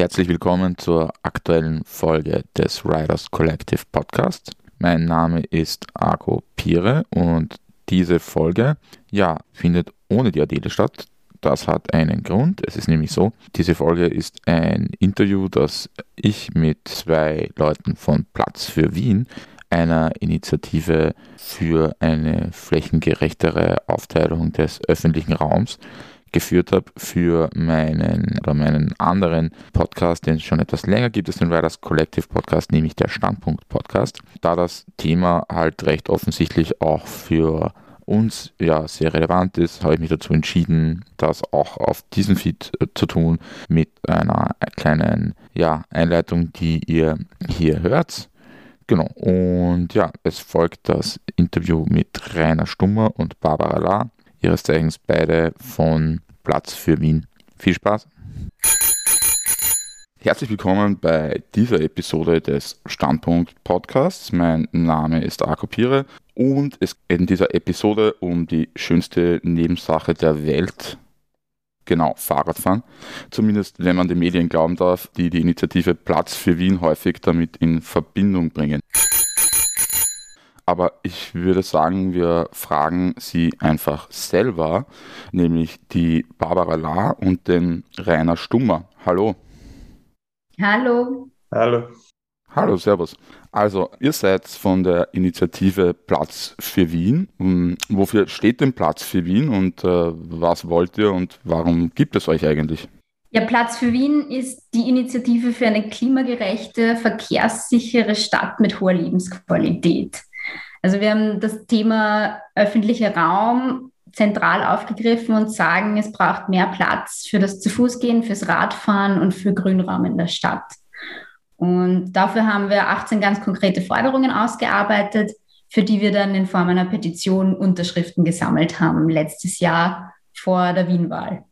Herzlich willkommen zur aktuellen Folge des Riders Collective Podcast. Mein Name ist Argo Pire und diese Folge, ja, findet ohne die Adele statt. Das hat einen Grund. Es ist nämlich so, diese Folge ist ein Interview, das ich mit zwei Leuten von Platz für Wien, einer Initiative für eine flächengerechtere Aufteilung des öffentlichen Raums, geführt habe für meinen oder meinen anderen Podcast, den es schon etwas länger gibt, ist den Riders Collective Podcast, nämlich der Standpunkt Podcast. Da das Thema halt recht offensichtlich auch für uns ja sehr relevant ist, habe ich mich dazu entschieden, das auch auf diesem Feed äh, zu tun mit einer kleinen ja, Einleitung, die ihr hier hört. Genau, und ja, es folgt das Interview mit Rainer Stummer und Barbara La, ihres Zeichens beide von Platz für Wien. Viel Spaß! Herzlich willkommen bei dieser Episode des Standpunkt Podcasts. Mein Name ist Arko Pire und es geht in dieser Episode um die schönste Nebensache der Welt. Genau, Fahrradfahren. Zumindest, wenn man den Medien glauben darf, die die Initiative Platz für Wien häufig damit in Verbindung bringen. Aber ich würde sagen, wir fragen sie einfach selber, nämlich die Barbara La und den Rainer Stummer. Hallo. Hallo. Hallo. Hallo, Servus. Also, ihr seid von der Initiative Platz für Wien. Hm, wofür steht denn Platz für Wien und äh, was wollt ihr und warum gibt es euch eigentlich? Ja, Platz für Wien ist die Initiative für eine klimagerechte, verkehrssichere Stadt mit hoher Lebensqualität. Also wir haben das Thema öffentlicher Raum zentral aufgegriffen und sagen, es braucht mehr Platz für das Zu-Fuß-Gehen, fürs Radfahren und für Grünraum in der Stadt. Und dafür haben wir 18 ganz konkrete Forderungen ausgearbeitet, für die wir dann in Form einer Petition Unterschriften gesammelt haben, letztes Jahr vor der Wienwahl.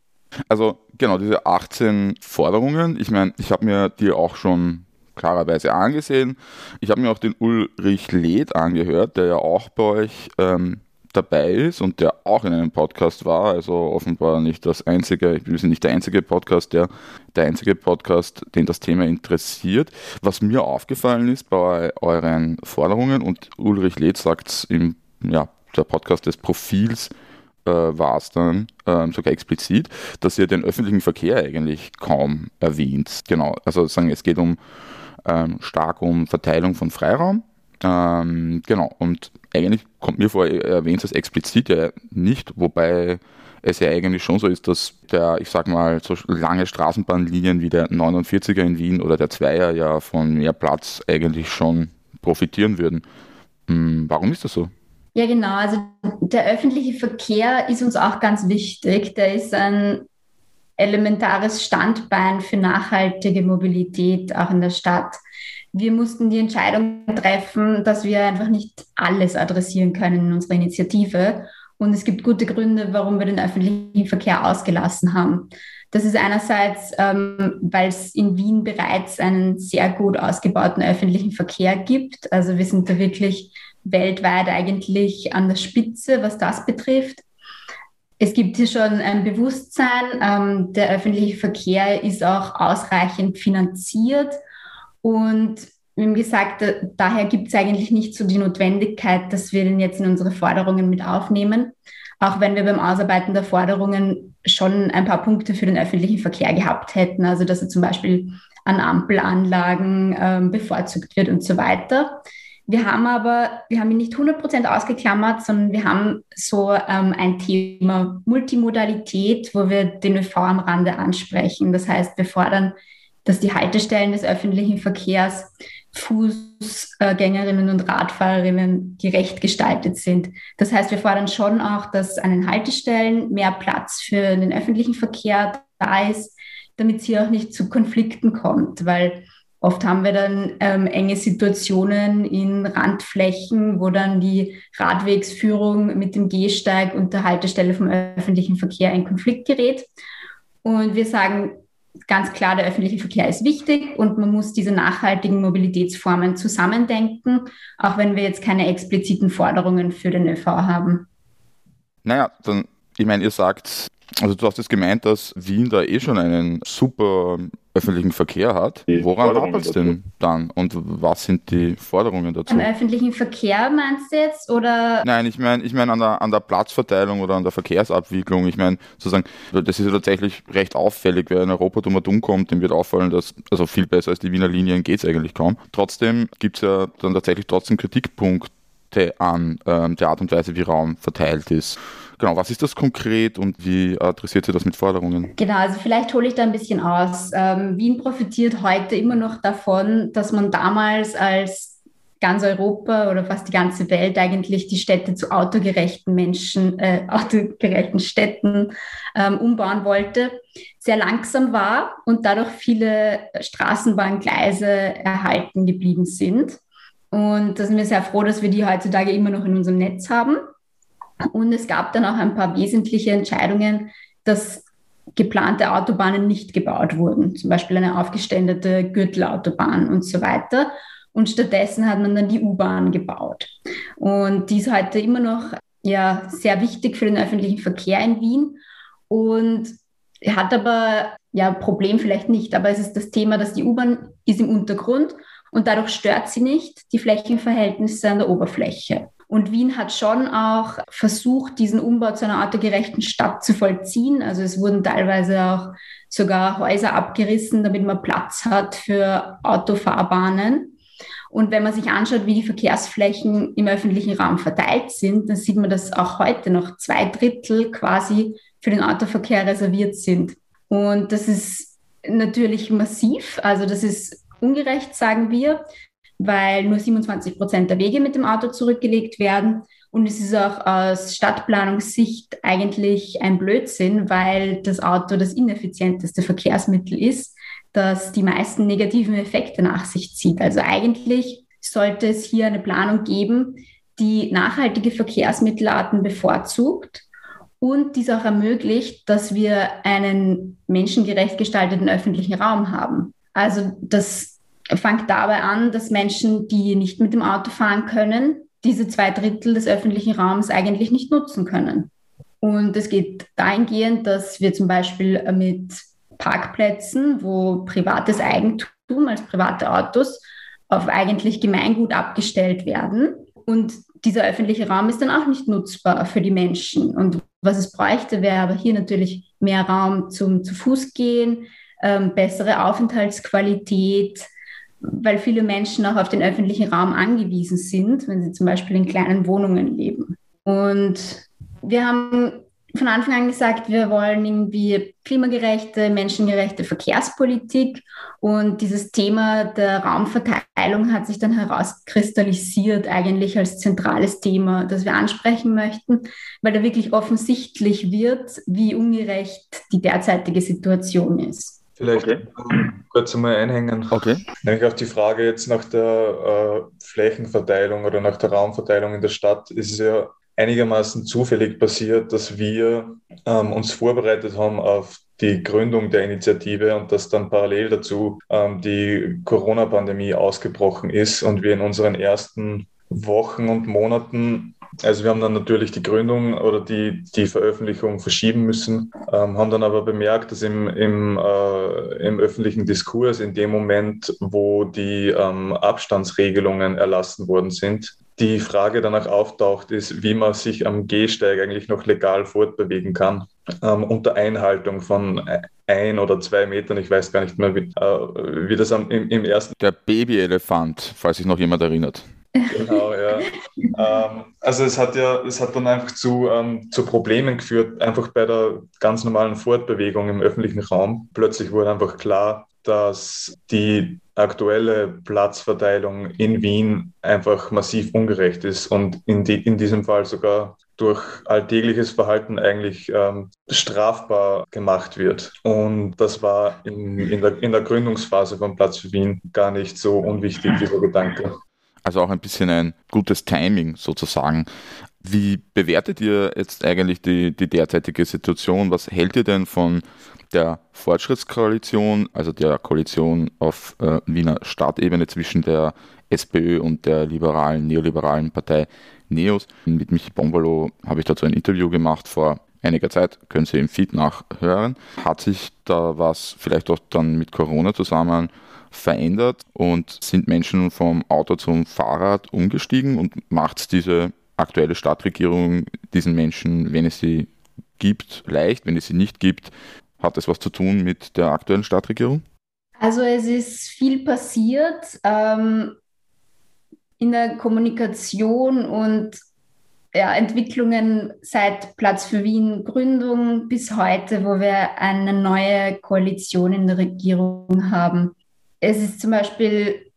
Also genau, diese 18 Forderungen, ich meine, ich habe mir die auch schon klarerweise angesehen. Ich habe mir auch den Ulrich Leth angehört, der ja auch bei euch ähm, dabei ist und der auch in einem Podcast war, also offenbar nicht das einzige, wir sind nicht der einzige Podcast, der, der einzige Podcast, den das Thema interessiert. Was mir aufgefallen ist bei euren Forderungen und Ulrich Leth sagt es im ja, der Podcast des Profils äh, war es dann äh, sogar explizit, dass ihr den öffentlichen Verkehr eigentlich kaum erwähnt. Genau, also sagen, es geht um ähm, stark um Verteilung von Freiraum. Ähm, genau, und eigentlich kommt mir vor, ihr erwähnt es explizit ja nicht, wobei es ja eigentlich schon so ist, dass der, ich sag mal, so lange Straßenbahnlinien wie der 49er in Wien oder der Zweier ja von mehr Platz eigentlich schon profitieren würden. Hm, warum ist das so? Ja, genau. Also der öffentliche Verkehr ist uns auch ganz wichtig. Der ist ein elementares Standbein für nachhaltige Mobilität auch in der Stadt. Wir mussten die Entscheidung treffen, dass wir einfach nicht alles adressieren können in unserer Initiative. Und es gibt gute Gründe, warum wir den öffentlichen Verkehr ausgelassen haben. Das ist einerseits, ähm, weil es in Wien bereits einen sehr gut ausgebauten öffentlichen Verkehr gibt. Also wir sind da wirklich weltweit eigentlich an der Spitze, was das betrifft. Es gibt hier schon ein Bewusstsein, ähm, der öffentliche Verkehr ist auch ausreichend finanziert. Und wie gesagt, daher gibt es eigentlich nicht so die Notwendigkeit, dass wir den jetzt in unsere Forderungen mit aufnehmen, auch wenn wir beim Ausarbeiten der Forderungen schon ein paar Punkte für den öffentlichen Verkehr gehabt hätten, also dass er zum Beispiel an Ampelanlagen ähm, bevorzugt wird und so weiter. Wir haben aber, wir haben ihn nicht 100% ausgeklammert, sondern wir haben so ähm, ein Thema Multimodalität, wo wir den ÖV am Rande ansprechen. Das heißt, wir fordern, dass die Haltestellen des öffentlichen Verkehrs Fußgängerinnen und Radfahrerinnen gerecht gestaltet sind. Das heißt, wir fordern schon auch, dass an den Haltestellen mehr Platz für den öffentlichen Verkehr da ist, damit es hier auch nicht zu Konflikten kommt, weil Oft haben wir dann ähm, enge Situationen in Randflächen, wo dann die Radwegsführung mit dem Gehsteig und der Haltestelle vom öffentlichen Verkehr in Konflikt gerät. Und wir sagen ganz klar, der öffentliche Verkehr ist wichtig und man muss diese nachhaltigen Mobilitätsformen zusammendenken, auch wenn wir jetzt keine expliziten Forderungen für den ÖV haben. Naja, dann, ich meine, ihr sagt, Also du hast jetzt gemeint, dass Wien da eh schon einen super öffentlichen Verkehr hat. Die Woran hapert es denn dann und was sind die Forderungen dazu? Am öffentlichen Verkehr meinst du jetzt oder? Nein, ich meine ich mein an, der, an der Platzverteilung oder an der Verkehrsabwicklung. Ich meine sozusagen, das ist ja tatsächlich recht auffällig. Wer in Europa dumm dumm kommt, dem wird auffallen, dass also viel besser als die Wiener Linien geht es eigentlich kaum. Trotzdem gibt es ja dann tatsächlich trotzdem Kritikpunkte an ähm, der Art und Weise, wie Raum verteilt ist. Genau, was ist das konkret und wie adressiert sie das mit Forderungen? Genau, also vielleicht hole ich da ein bisschen aus. Ähm, Wien profitiert heute immer noch davon, dass man damals als ganz Europa oder fast die ganze Welt eigentlich die Städte zu autogerechten Menschen, äh, autogerechten Städten ähm, umbauen wollte, sehr langsam war und dadurch viele Straßenbahngleise erhalten geblieben sind. Und da sind wir sehr froh, dass wir die heutzutage immer noch in unserem Netz haben. Und es gab dann auch ein paar wesentliche Entscheidungen, dass geplante Autobahnen nicht gebaut wurden, zum Beispiel eine aufgeständete Gürtelautobahn und so weiter. Und stattdessen hat man dann die U-Bahn gebaut. Und die ist heute immer noch ja, sehr wichtig für den öffentlichen Verkehr in Wien und hat aber, ja, Problem vielleicht nicht, aber es ist das Thema, dass die U-Bahn ist im Untergrund und dadurch stört sie nicht die Flächenverhältnisse an der Oberfläche. Und Wien hat schon auch versucht, diesen Umbau zu einer autogerechten Stadt zu vollziehen. Also es wurden teilweise auch sogar Häuser abgerissen, damit man Platz hat für Autofahrbahnen. Und wenn man sich anschaut, wie die Verkehrsflächen im öffentlichen Raum verteilt sind, dann sieht man, dass auch heute noch zwei Drittel quasi für den Autoverkehr reserviert sind. Und das ist natürlich massiv. Also das ist ungerecht, sagen wir weil nur 27 Prozent der Wege mit dem Auto zurückgelegt werden. Und es ist auch aus Stadtplanungssicht eigentlich ein Blödsinn, weil das Auto das ineffizienteste Verkehrsmittel ist, das die meisten negativen Effekte nach sich zieht. Also eigentlich sollte es hier eine Planung geben, die nachhaltige Verkehrsmittelarten bevorzugt und dies auch ermöglicht, dass wir einen menschengerecht gestalteten öffentlichen Raum haben. Also das fängt dabei an, dass Menschen, die nicht mit dem Auto fahren können, diese zwei Drittel des öffentlichen Raums eigentlich nicht nutzen können. Und es geht dahingehend, dass wir zum Beispiel mit Parkplätzen, wo privates Eigentum als private Autos auf eigentlich Gemeingut abgestellt werden. Und dieser öffentliche Raum ist dann auch nicht nutzbar für die Menschen. Und was es bräuchte, wäre aber hier natürlich mehr Raum zum zu Fuß gehen, ähm, bessere Aufenthaltsqualität, weil viele Menschen auch auf den öffentlichen Raum angewiesen sind, wenn sie zum Beispiel in kleinen Wohnungen leben. Und wir haben von Anfang an gesagt, wir wollen irgendwie klimagerechte, menschengerechte Verkehrspolitik. Und dieses Thema der Raumverteilung hat sich dann herauskristallisiert eigentlich als zentrales Thema, das wir ansprechen möchten, weil da wirklich offensichtlich wird, wie ungerecht die derzeitige Situation ist. Vielleicht okay. kurz einmal einhängen. Okay. Nämlich auch die Frage jetzt nach der äh, Flächenverteilung oder nach der Raumverteilung in der Stadt ist es ja einigermaßen zufällig passiert, dass wir ähm, uns vorbereitet haben auf die Gründung der Initiative und dass dann parallel dazu ähm, die Corona-Pandemie ausgebrochen ist und wir in unseren ersten Wochen und Monaten also wir haben dann natürlich die Gründung oder die, die Veröffentlichung verschieben müssen, ähm, haben dann aber bemerkt, dass im, im, äh, im öffentlichen Diskurs in dem Moment, wo die ähm, Abstandsregelungen erlassen worden sind, die Frage danach auftaucht, ist, wie man sich am Gehsteig eigentlich noch legal fortbewegen kann, ähm, unter Einhaltung von ein oder zwei Metern, ich weiß gar nicht mehr, wie, äh, wie das am, im, im ersten... Der Babyelefant, falls sich noch jemand erinnert. Genau, ja. ähm, also es hat ja, es hat dann einfach zu, ähm, zu Problemen geführt, einfach bei der ganz normalen Fortbewegung im öffentlichen Raum. Plötzlich wurde einfach klar, dass die aktuelle Platzverteilung in Wien einfach massiv ungerecht ist und in, die, in diesem Fall sogar durch alltägliches Verhalten eigentlich ähm, strafbar gemacht wird. Und das war in, in, der, in der Gründungsphase von Platz für Wien gar nicht so unwichtig, dieser Gedanke. Also auch ein bisschen ein gutes Timing sozusagen. Wie bewertet ihr jetzt eigentlich die, die derzeitige Situation? Was hält ihr denn von der Fortschrittskoalition, also der Koalition auf äh, Wiener Stadtebene zwischen der SPÖ und der liberalen, neoliberalen Partei NEOS. Mit Michi Bombolo habe ich dazu ein Interview gemacht vor einiger Zeit, können Sie im Feed nachhören. Hat sich da was vielleicht auch dann mit Corona zusammen verändert und sind Menschen vom Auto zum Fahrrad umgestiegen und macht diese aktuelle Stadtregierung diesen Menschen, wenn es sie gibt, leicht, wenn es sie nicht gibt, hat das was zu tun mit der aktuellen Stadtregierung? Also es ist viel passiert ähm, in der Kommunikation und ja, Entwicklungen seit Platz für Wien Gründung bis heute, wo wir eine neue Koalition in der Regierung haben. Es ist zum Beispiel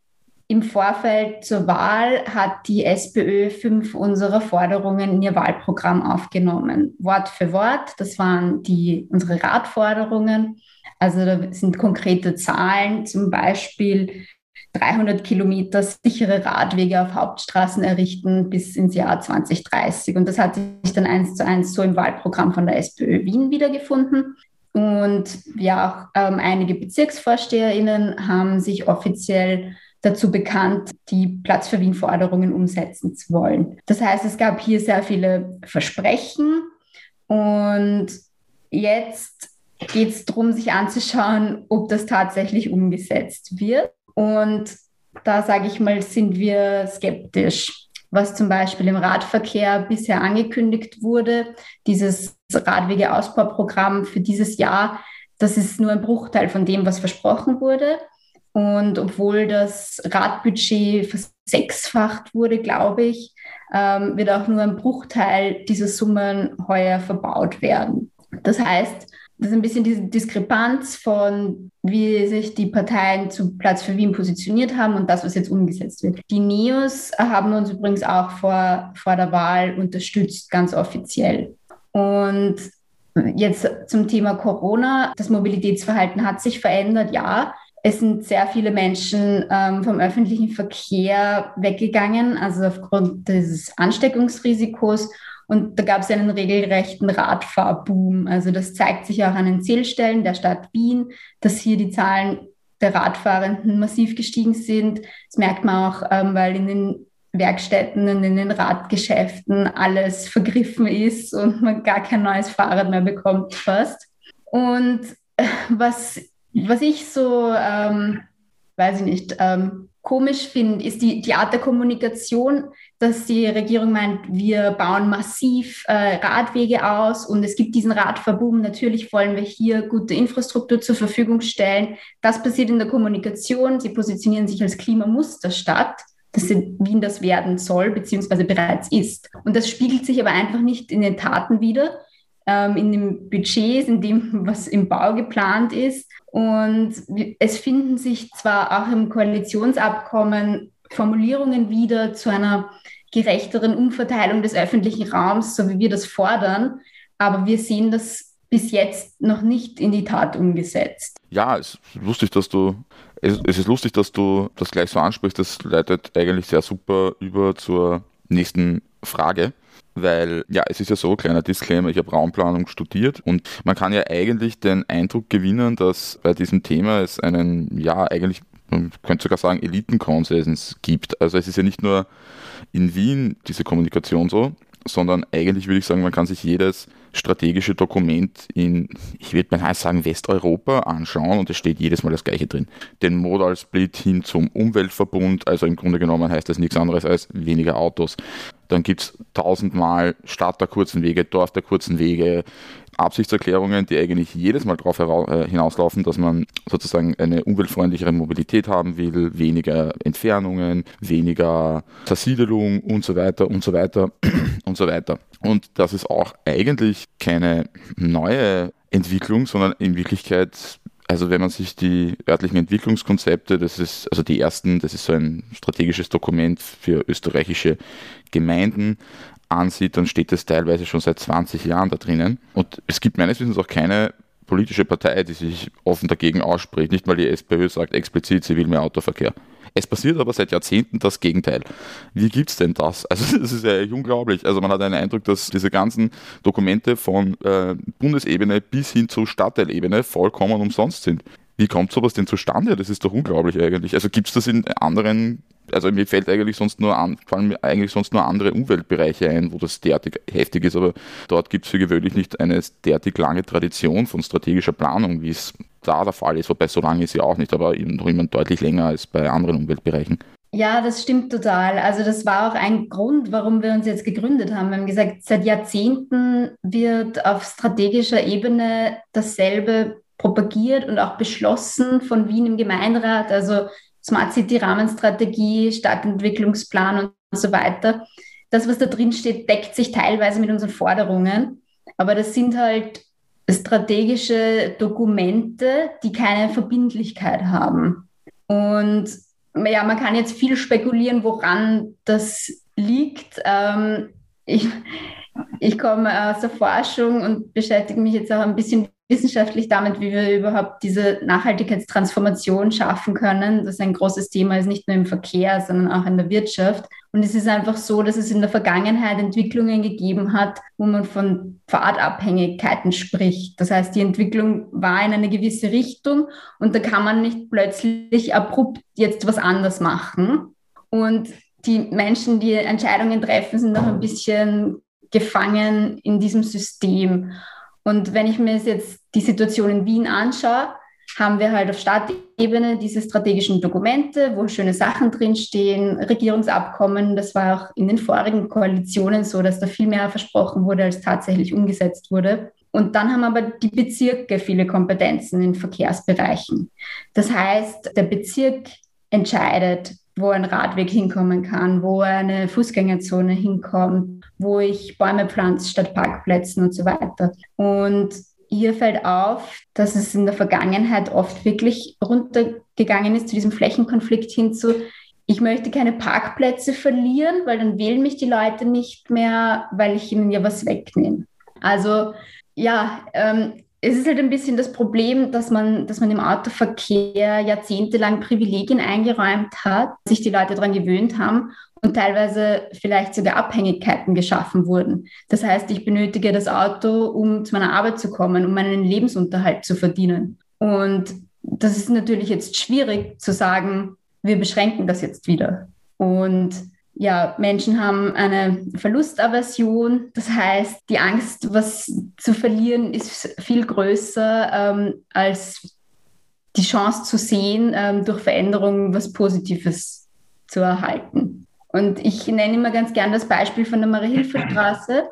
im Vorfeld zur Wahl hat die SPÖ fünf unserer Forderungen in ihr Wahlprogramm aufgenommen. Wort für Wort, das waren die, unsere Ratforderungen. Also da sind konkrete Zahlen, zum Beispiel 300 Kilometer sichere Radwege auf Hauptstraßen errichten bis ins Jahr 2030. Und das hat sich dann eins zu eins so im Wahlprogramm von der SPÖ Wien wiedergefunden. Und ja, auch ähm, einige BezirksvorsteherInnen haben sich offiziell dazu bekannt, die Platz für Wien-Forderungen umsetzen zu wollen. Das heißt, es gab hier sehr viele Versprechen und jetzt geht es darum, sich anzuschauen, ob das tatsächlich umgesetzt wird. Und da sage ich mal, sind wir skeptisch. Was zum Beispiel im Radverkehr bisher angekündigt wurde, dieses Radwegeausbauprogramm für dieses Jahr, das ist nur ein Bruchteil von dem, was versprochen wurde. Und obwohl das Radbudget versechsfacht wurde, glaube ich, ähm, wird auch nur ein Bruchteil dieser Summen heuer verbaut werden. Das heißt, das ist ein bisschen diese Diskrepanz von, wie sich die Parteien zu Platz für Wien positioniert haben und das, was jetzt umgesetzt wird. Die Neos haben uns übrigens auch vor, vor der Wahl unterstützt, ganz offiziell. Und jetzt zum Thema Corona. Das Mobilitätsverhalten hat sich verändert, ja. Es sind sehr viele Menschen ähm, vom öffentlichen Verkehr weggegangen, also aufgrund des Ansteckungsrisikos. Und da gab es einen regelrechten Radfahrboom. Also das zeigt sich auch an den Zählstellen der Stadt Wien, dass hier die Zahlen der Radfahrenden massiv gestiegen sind. Das merkt man auch, ähm, weil in den Werkstätten und in den Radgeschäften alles vergriffen ist und man gar kein neues Fahrrad mehr bekommt fast. Und äh, was was ich so, ähm, weiß ich nicht, ähm, komisch finde, ist die, die Art der Kommunikation, dass die Regierung meint, wir bauen massiv äh, Radwege aus und es gibt diesen Radverboom. Natürlich wollen wir hier gute Infrastruktur zur Verfügung stellen. Das passiert in der Kommunikation. Sie positionieren sich als Klimamusterstadt dass Wien das werden soll, beziehungsweise bereits ist. Und das spiegelt sich aber einfach nicht in den Taten wieder, ähm, in den Budgets, in dem, was im Bau geplant ist. Und es finden sich zwar auch im Koalitionsabkommen Formulierungen wieder zu einer gerechteren Umverteilung des öffentlichen Raums, so wie wir das fordern, aber wir sehen das bis jetzt noch nicht in die Tat umgesetzt. Ja, es ist lustig, dass du es, es ist lustig, dass du das gleich so ansprichst. Das leitet eigentlich sehr super über zur nächsten Frage. Weil, ja, es ist ja so, kleiner Disclaimer, ich habe Raumplanung studiert und man kann ja eigentlich den Eindruck gewinnen, dass bei diesem Thema es einen, ja, eigentlich, man könnte sogar sagen, Elitenkonsens gibt. Also es ist ja nicht nur in Wien diese Kommunikation so, sondern eigentlich würde ich sagen, man kann sich jedes strategische Dokument in, ich würde mal sagen, Westeuropa anschauen und es steht jedes Mal das gleiche drin. Den Modal Split hin zum Umweltverbund, also im Grunde genommen heißt das nichts anderes als weniger Autos. Dann gibt es tausendmal Stadt der kurzen Wege, Dorf der kurzen Wege, Absichtserklärungen, die eigentlich jedes Mal darauf äh, hinauslaufen, dass man sozusagen eine umweltfreundlichere Mobilität haben will, weniger Entfernungen, weniger Zersiedelung und so weiter und so weiter und so weiter. Und das ist auch eigentlich keine neue Entwicklung, sondern in Wirklichkeit also wenn man sich die örtlichen Entwicklungskonzepte, das ist also die ersten, das ist so ein strategisches Dokument für österreichische Gemeinden ansieht, dann steht das teilweise schon seit 20 Jahren da drinnen. Und es gibt meines Wissens auch keine politische Partei, die sich offen dagegen ausspricht. Nicht mal die SPÖ sagt explizit, sie will mehr Autoverkehr. Es passiert aber seit Jahrzehnten das Gegenteil. Wie gibt es denn das? Also das ist ja unglaublich. Also man hat einen Eindruck, dass diese ganzen Dokumente von äh, Bundesebene bis hin zur Stadtteilebene vollkommen umsonst sind. Wie kommt sowas denn zustande? Das ist doch unglaublich eigentlich. Also gibt es das in anderen, also mir fällt eigentlich sonst nur an, fallen mir eigentlich sonst nur andere Umweltbereiche ein, wo das derartig heftig ist, aber dort gibt es für gewöhnlich nicht eine derartig lange Tradition von strategischer Planung, wie es da der Fall ist, wobei so lange ist sie auch nicht, aber noch immer deutlich länger als bei anderen Umweltbereichen. Ja, das stimmt total. Also das war auch ein Grund, warum wir uns jetzt gegründet haben. Wir haben gesagt, seit Jahrzehnten wird auf strategischer Ebene dasselbe propagiert und auch beschlossen von Wien im Gemeinderat, also Smart City Rahmenstrategie, Stadtentwicklungsplan und so weiter. Das, was da drin steht, deckt sich teilweise mit unseren Forderungen, aber das sind halt strategische Dokumente, die keine Verbindlichkeit haben. Und ja, man kann jetzt viel spekulieren, woran das liegt. Ähm, ich, ich komme aus der Forschung und beschäftige mich jetzt auch ein bisschen wissenschaftlich damit, wie wir überhaupt diese Nachhaltigkeitstransformation schaffen können. Das ist ein großes Thema ist, nicht nur im Verkehr, sondern auch in der Wirtschaft. Und es ist einfach so, dass es in der Vergangenheit Entwicklungen gegeben hat, wo man von Pfadabhängigkeiten spricht. Das heißt, die Entwicklung war in eine gewisse Richtung und da kann man nicht plötzlich abrupt jetzt was anders machen. Und die Menschen, die Entscheidungen treffen, sind noch ein bisschen gefangen in diesem System. Und wenn ich mir jetzt die Situation in Wien anschaue, haben wir halt auf Stadtebene diese strategischen Dokumente, wo schöne Sachen drinstehen, Regierungsabkommen. Das war auch in den vorigen Koalitionen so, dass da viel mehr versprochen wurde, als tatsächlich umgesetzt wurde. Und dann haben aber die Bezirke viele Kompetenzen in Verkehrsbereichen. Das heißt, der Bezirk entscheidet, wo ein Radweg hinkommen kann, wo eine Fußgängerzone hinkommt, wo ich Bäume pflanze statt Parkplätzen und so weiter. Und hier fällt auf, dass es in der Vergangenheit oft wirklich runtergegangen ist zu diesem Flächenkonflikt hin zu, ich möchte keine Parkplätze verlieren, weil dann wählen mich die Leute nicht mehr, weil ich ihnen ja was wegnehme. Also ja, ähm, es ist halt ein bisschen das Problem, dass man, dass man im Autoverkehr jahrzehntelang Privilegien eingeräumt hat, sich die Leute daran gewöhnt haben und teilweise vielleicht sogar Abhängigkeiten geschaffen wurden. Das heißt, ich benötige das Auto, um zu meiner Arbeit zu kommen, um meinen Lebensunterhalt zu verdienen. Und das ist natürlich jetzt schwierig zu sagen, wir beschränken das jetzt wieder. Und ja, Menschen haben eine Verlustaversion. Das heißt, die Angst, was zu verlieren, ist viel größer ähm, als die Chance zu sehen, ähm, durch Veränderungen was Positives zu erhalten. Und ich nenne immer ganz gern das Beispiel von der Marie-Hilfer-Straße,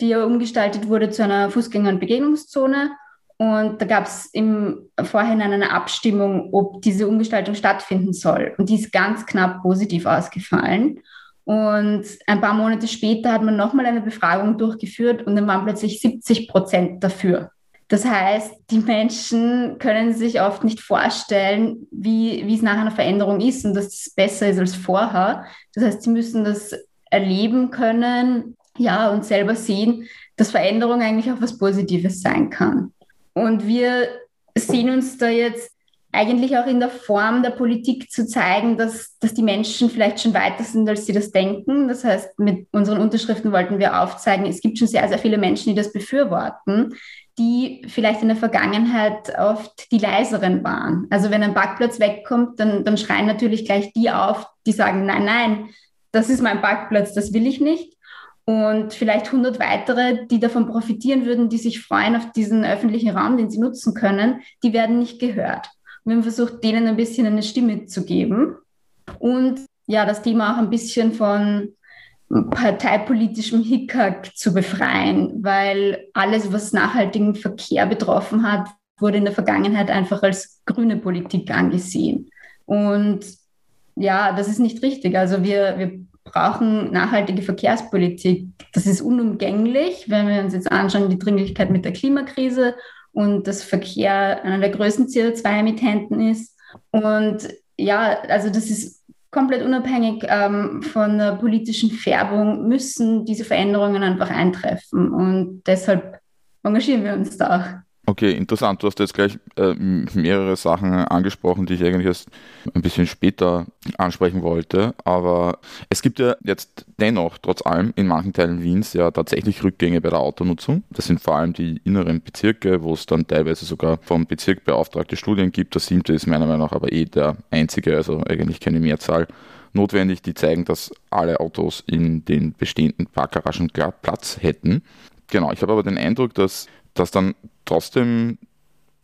die ja umgestaltet wurde zu einer Fußgänger- und Begegnungszone. Und da gab es im Vorhinein eine Abstimmung, ob diese Umgestaltung stattfinden soll. Und die ist ganz knapp positiv ausgefallen. Und ein paar Monate später hat man nochmal eine Befragung durchgeführt und dann waren plötzlich 70 Prozent dafür. Das heißt, die Menschen können sich oft nicht vorstellen, wie, wie es nach einer Veränderung ist und dass es besser ist als vorher. Das heißt, sie müssen das erleben können, ja, und selber sehen, dass Veränderung eigentlich auch was Positives sein kann. Und wir sehen uns da jetzt eigentlich auch in der Form der Politik zu zeigen, dass, dass die Menschen vielleicht schon weiter sind, als sie das denken. Das heißt, mit unseren Unterschriften wollten wir aufzeigen, es gibt schon sehr, sehr viele Menschen, die das befürworten, die vielleicht in der Vergangenheit oft die leiseren waren. Also wenn ein Parkplatz wegkommt, dann, dann schreien natürlich gleich die auf, die sagen, nein, nein, das ist mein Parkplatz, das will ich nicht. Und vielleicht 100 weitere, die davon profitieren würden, die sich freuen auf diesen öffentlichen Raum, den sie nutzen können, die werden nicht gehört. Wir haben versucht, denen ein bisschen eine Stimme zu geben und ja, das Thema auch ein bisschen von parteipolitischem Hickhack zu befreien, weil alles, was nachhaltigen Verkehr betroffen hat, wurde in der Vergangenheit einfach als grüne Politik angesehen. Und ja, das ist nicht richtig. Also wir, wir brauchen nachhaltige Verkehrspolitik. Das ist unumgänglich, wenn wir uns jetzt anschauen, die Dringlichkeit mit der Klimakrise und dass Verkehr einer der größten CO2-Emittenten ist. Und ja, also das ist komplett unabhängig ähm, von der politischen Färbung, müssen diese Veränderungen einfach eintreffen. Und deshalb engagieren wir uns da auch. Okay, interessant. Du hast jetzt gleich äh, mehrere Sachen angesprochen, die ich eigentlich erst ein bisschen später ansprechen wollte. Aber es gibt ja jetzt dennoch, trotz allem, in manchen Teilen Wiens ja tatsächlich Rückgänge bei der Autonutzung. Das sind vor allem die inneren Bezirke, wo es dann teilweise sogar vom Bezirk beauftragte Studien gibt. Das siebte ist meiner Meinung nach aber eh der einzige, also eigentlich keine Mehrzahl notwendig, die zeigen, dass alle Autos in den bestehenden Parkgaragen Platz hätten. Genau, ich habe aber den Eindruck, dass das dann trotzdem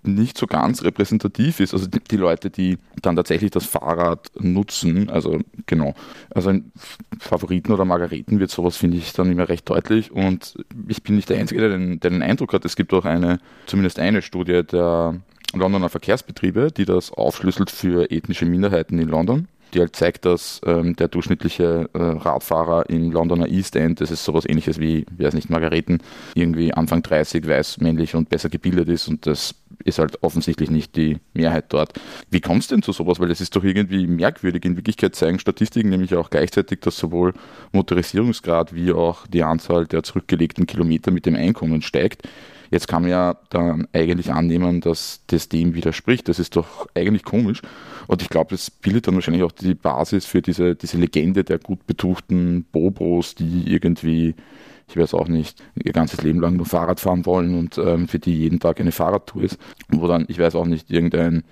nicht so ganz repräsentativ ist. Also die, die, Leute, die dann tatsächlich das Fahrrad nutzen, also genau, also in Favoriten oder Margareten wird sowas, finde ich, dann immer recht deutlich. Und ich bin nicht der Einzige, der den, der den Eindruck hat, es gibt auch eine, zumindest eine Studie der Londoner Verkehrsbetriebe, die das aufschlüsselt für ethnische Minderheiten in London die halt zeigt, dass ähm, der durchschnittliche äh, Radfahrer im Londoner East End, das ist sowas ähnliches wie, wer es nicht, Margareten, irgendwie Anfang 30, weiß, männlich und besser gebildet ist und das ist halt offensichtlich nicht die Mehrheit dort. Wie kommt es denn zu sowas? Weil das ist doch irgendwie merkwürdig. In Wirklichkeit zeigen Statistiken nämlich auch gleichzeitig, dass sowohl Motorisierungsgrad wie auch die Anzahl der zurückgelegten Kilometer mit dem Einkommen steigt. Jetzt kann man ja dann eigentlich annehmen, dass das dem widerspricht. Das ist doch eigentlich komisch. Und ich glaube, das bildet dann wahrscheinlich auch die Basis für diese, diese Legende der gut betuchten Bobos, die irgendwie, ich weiß auch nicht, ihr ganzes Leben lang nur Fahrrad fahren wollen und ähm, für die jeden Tag eine Fahrradtour ist. Wo dann, ich weiß auch nicht, irgendein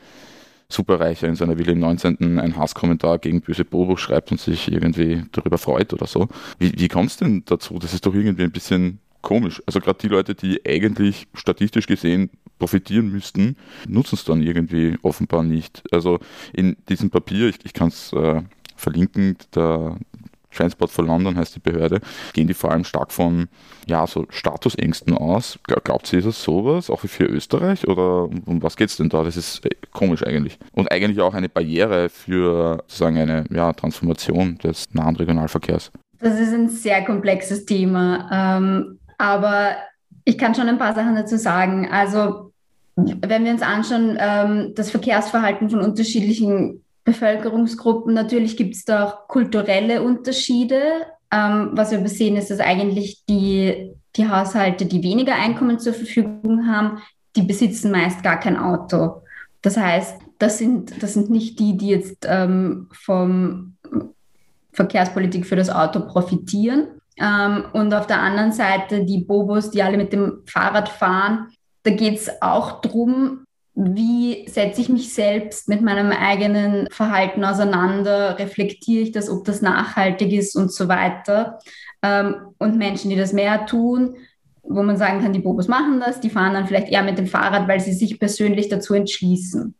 Superreicher in seiner Villa im 19. einen Hasskommentar gegen böse Bobos schreibt und sich irgendwie darüber freut oder so. Wie, wie kommt es denn dazu? Das ist doch irgendwie ein bisschen komisch. Also gerade die Leute, die eigentlich statistisch gesehen profitieren müssten, nutzen es dann irgendwie offenbar nicht. Also in diesem Papier, ich, ich kann es äh, verlinken, der Transport for London heißt die Behörde, gehen die vor allem stark von ja, so Statusängsten aus. Glaubt ihr, ist das sowas, auch für Österreich? Oder um was geht es denn da? Das ist äh, komisch eigentlich. Und eigentlich auch eine Barriere für sozusagen eine ja, Transformation des nahen Regionalverkehrs. Das ist ein sehr komplexes Thema. Ähm, aber ich kann schon ein paar Sachen dazu sagen. Also, wenn wir uns anschauen, ähm, das Verkehrsverhalten von unterschiedlichen Bevölkerungsgruppen, natürlich gibt es da auch kulturelle Unterschiede. Ähm, was wir sehen, ist, dass eigentlich die, die Haushalte, die weniger Einkommen zur Verfügung haben, die besitzen meist gar kein Auto. Das heißt, das sind, das sind nicht die, die jetzt ähm, vom Verkehrspolitik für das Auto profitieren. Ähm, und auf der anderen Seite die Bobos, die alle mit dem Fahrrad fahren. Da geht es auch darum, wie setze ich mich selbst mit meinem eigenen Verhalten auseinander, reflektiere ich das, ob das nachhaltig ist und so weiter. Ähm, und Menschen, die das mehr tun, wo man sagen kann, die Bobos machen das, die fahren dann vielleicht eher mit dem Fahrrad, weil sie sich persönlich dazu entschließen.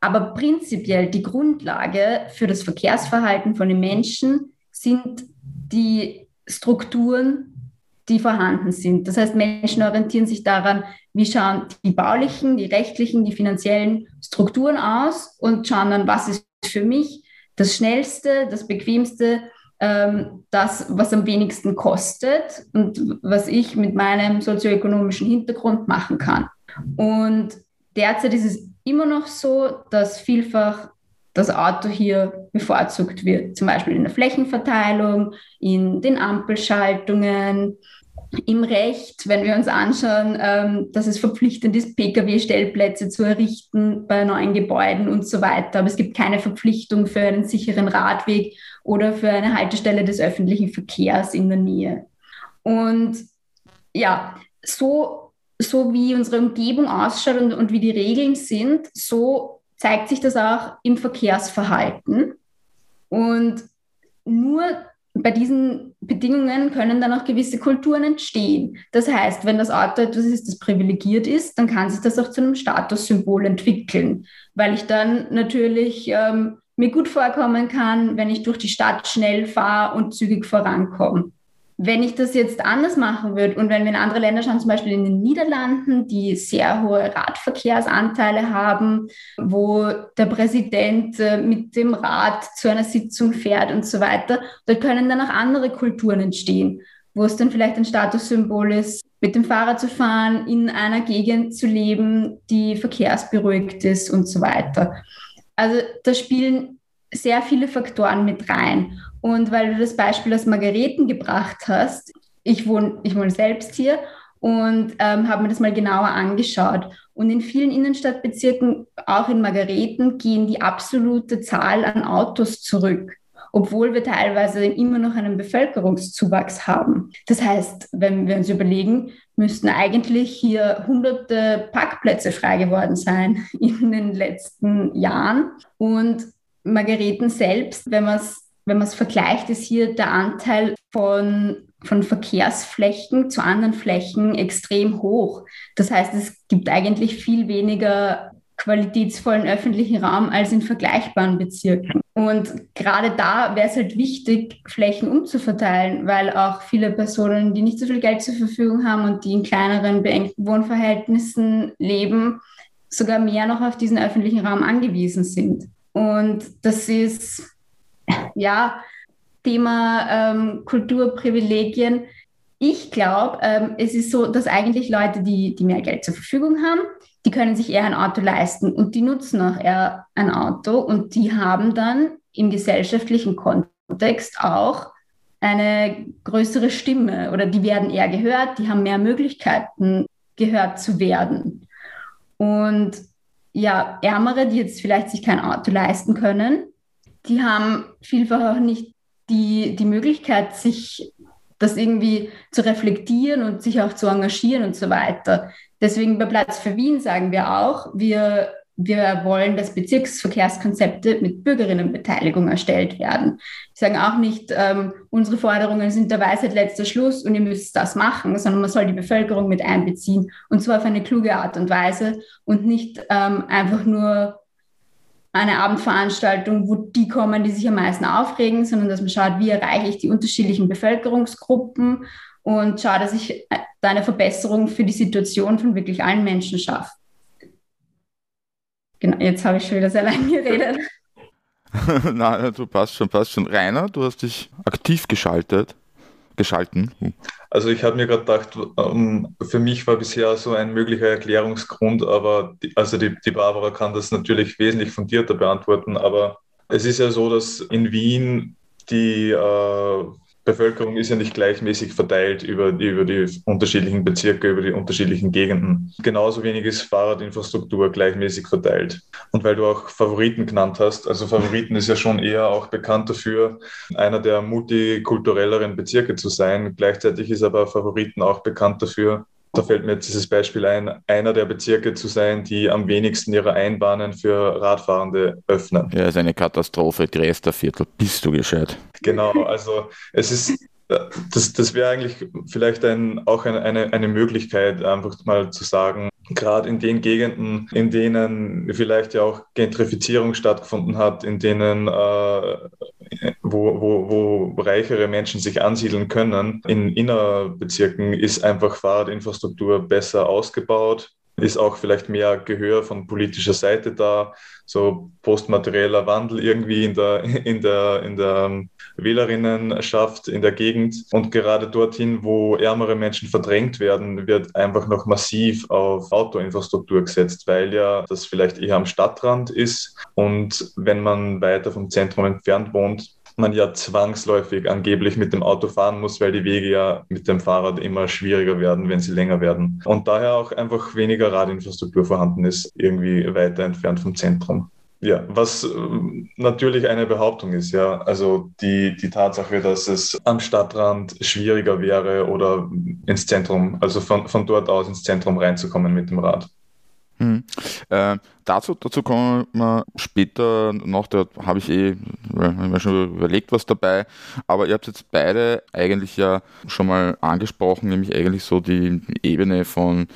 Aber prinzipiell die Grundlage für das Verkehrsverhalten von den Menschen sind die Strukturen, die vorhanden sind. Das heißt, Menschen orientieren sich daran, wie schauen die baulichen, die rechtlichen, die finanziellen Strukturen aus und schauen dann, was ist für mich das Schnellste, das Bequemste, ähm, das, was am wenigsten kostet und was ich mit meinem sozioökonomischen Hintergrund machen kann. Und derzeit ist es immer noch so, dass vielfach das Auto hier bevorzugt wird, zum Beispiel in der Flächenverteilung, in den Ampelschaltungen, im Recht, wenn wir uns anschauen, ähm, dass es verpflichtend ist, Pkw-Stellplätze zu errichten bei neuen Gebäuden und so weiter. Aber es gibt keine Verpflichtung für einen sicheren Radweg oder für eine Haltestelle des öffentlichen Verkehrs in der Nähe. Und ja, so, so wie unsere Umgebung ausschaut und, und wie die Regeln sind, so zeigt sich das auch im Verkehrsverhalten. Und nur bei diesen Bedingungen können dann auch gewisse Kulturen entstehen. Das heißt, wenn das Auto etwas ist, das privilegiert ist, dann kann sich das auch zu einem Statussymbol entwickeln, weil ich dann natürlich ähm, mir gut vorkommen kann, wenn ich durch die Stadt schnell fahre und zügig vorankomme. Wenn ich das jetzt anders machen würde und wenn wir in andere Länder schauen, zum Beispiel in den Niederlanden, die sehr hohe Radverkehrsanteile haben, wo der Präsident äh, mit dem Rad zu einer Sitzung fährt und so weiter, da können dann auch andere Kulturen entstehen, wo es dann vielleicht ein Statussymbol ist, mit dem Fahrrad zu fahren, in einer Gegend zu leben, die verkehrsberuhigt ist und so weiter. Also da spielen sehr viele Faktoren mit rein. Und weil du das Beispiel aus Margareten gebracht hast, ich wohne, ich wohne selbst hier und ähm, habe mir das mal genauer angeschaut. Und in vielen Innenstadtbezirken, auch in Margareten, gehen die absolute Zahl an Autos zurück obwohl wir teilweise immer noch einen Bevölkerungszuwachs haben. Das heißt, wenn wir uns überlegen, müssten eigentlich hier hunderte Parkplätze frei geworden sein in den letzten Jahren. Und Margareten selbst, wenn man es wenn vergleicht, ist hier der Anteil von, von Verkehrsflächen zu anderen Flächen extrem hoch. Das heißt, es gibt eigentlich viel weniger qualitätsvollen öffentlichen Raum als in vergleichbaren Bezirken. Und gerade da wäre es halt wichtig, Flächen umzuverteilen, weil auch viele Personen, die nicht so viel Geld zur Verfügung haben und die in kleineren, beengten Wohnverhältnissen leben, sogar mehr noch auf diesen öffentlichen Raum angewiesen sind. Und das ist, ja, Thema ähm, Kulturprivilegien. Ich glaube, ähm, es ist so, dass eigentlich Leute, die, die mehr Geld zur Verfügung haben, die können sich eher ein Auto leisten und die nutzen auch eher ein Auto und die haben dann im gesellschaftlichen Kontext auch eine größere Stimme oder die werden eher gehört, die haben mehr Möglichkeiten, gehört zu werden. Und ja, Ärmere, die jetzt vielleicht sich kein Auto leisten können, die haben vielfach auch nicht die, die Möglichkeit, sich das irgendwie zu reflektieren und sich auch zu engagieren und so weiter. Deswegen bei Platz für Wien sagen wir auch, wir, wir wollen, dass Bezirksverkehrskonzepte mit Bürgerinnenbeteiligung erstellt werden. Wir sagen auch nicht, ähm, unsere Forderungen sind der Weisheit letzter Schluss und ihr müsst das machen, sondern man soll die Bevölkerung mit einbeziehen und zwar auf eine kluge Art und Weise und nicht ähm, einfach nur eine Abendveranstaltung, wo die kommen, die sich am meisten aufregen, sondern dass man schaut, wie erreiche ich die unterschiedlichen Bevölkerungsgruppen und schaue, dass ich äh, da eine Verbesserung für die Situation von wirklich allen Menschen schaffe. Genau, jetzt habe ich schon wieder sehr lange geredet. Nein, du passt schon, passt schon. Rainer, du hast dich aktiv geschaltet, geschalten. Also ich habe mir gerade gedacht, um, ähm, für mich war bisher so ein möglicher Erklärungsgrund, aber die, also die, die Barbara kann das natürlich wesentlich fundierter beantworten, aber es ist ja so, dass in Wien die äh, Bevölkerung ist ja nicht gleichmäßig verteilt über die, über die unterschiedlichen Bezirke, über die unterschiedlichen Gegenden. Genauso wenig ist Fahrradinfrastruktur gleichmäßig verteilt. Und weil du auch Favoriten genannt hast, also Favoriten ist ja schon eher auch bekannt dafür, einer der multikulturelleren Bezirke zu sein. Gleichzeitig ist aber Favoriten auch bekannt dafür, da fällt mir jetzt dieses Beispiel ein, einer der Bezirke zu sein, die am wenigsten ihre Einbahnen für Radfahrende öffnen. Ja, ist eine Katastrophe. Dresdner Viertel, bist du gescheit. Genau, also es ist das, das wäre eigentlich vielleicht ein, auch eine, eine, eine Möglichkeit, einfach mal zu sagen, gerade in den Gegenden, in denen vielleicht ja auch Gentrifizierung stattgefunden hat, in denen, äh, wo, wo, wo reichere Menschen sich ansiedeln können, in Innerbezirken ist einfach Fahrradinfrastruktur besser ausgebaut, ist auch vielleicht mehr Gehör von politischer Seite da, so postmaterieller Wandel irgendwie in der, in der, in der Wählerinnenschaft in der Gegend. Und gerade dorthin, wo ärmere Menschen verdrängt werden, wird einfach noch massiv auf Autoinfrastruktur gesetzt, weil ja das vielleicht eher am Stadtrand ist. Und wenn man weiter vom Zentrum entfernt wohnt, man ja zwangsläufig angeblich mit dem Auto fahren muss, weil die Wege ja mit dem Fahrrad immer schwieriger werden, wenn sie länger werden. Und daher auch einfach weniger Radinfrastruktur vorhanden ist, irgendwie weiter entfernt vom Zentrum. Ja, was äh, natürlich eine Behauptung ist, ja. Also die, die Tatsache, dass es am Stadtrand schwieriger wäre oder ins Zentrum, also von, von dort aus ins Zentrum reinzukommen mit dem Rad. Hm. Äh, dazu, dazu kommen wir später noch, da habe ich eh hab mir schon überlegt, was dabei, aber ihr habt jetzt beide eigentlich ja schon mal angesprochen, nämlich eigentlich so die Ebene von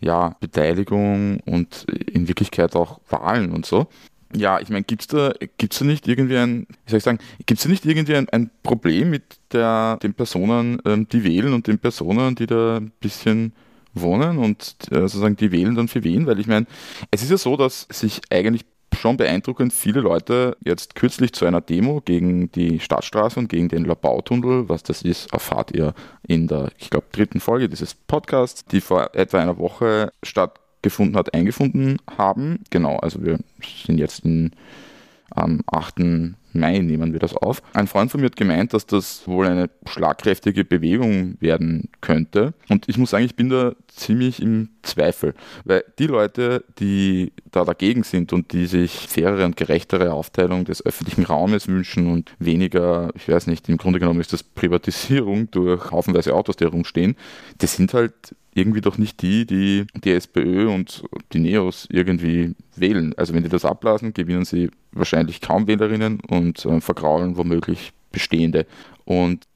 ja, Beteiligung und in Wirklichkeit auch Wahlen und so. Ja, ich meine, gibt es da, gibt's da nicht irgendwie ein, wie soll ich sagen, gibt da nicht irgendwie ein, ein, Problem mit der, den Personen, ähm, die wählen und den Personen, die da ein bisschen wohnen und äh, sozusagen die wählen dann für wen? Weil ich meine, es ist ja so, dass sich eigentlich schon beeindruckend viele Leute jetzt kürzlich zu einer Demo gegen die Stadtstraße und gegen den Labautunnel, was das ist, erfahrt ihr in der, ich glaube, dritten Folge dieses Podcasts, die vor etwa einer Woche stattgefunden hat, eingefunden haben. Genau, also wir sind jetzt in am 8. Mai nehmen wir das auf. Ein Freund von mir hat gemeint, dass das wohl eine schlagkräftige Bewegung werden könnte. Und ich muss sagen, ich bin da ziemlich im Zweifel, weil die Leute, die da dagegen sind und die sich fairere und gerechtere Aufteilung des öffentlichen Raumes wünschen und weniger, ich weiß nicht, im Grunde genommen ist das Privatisierung durch haufenweise Autos, die herumstehen, das sind halt irgendwie doch nicht die, die die SPÖ und die Neos irgendwie wählen. Also wenn die das ablassen, gewinnen sie wahrscheinlich kaum Wählerinnen und äh, vergraulen womöglich bestehende. Und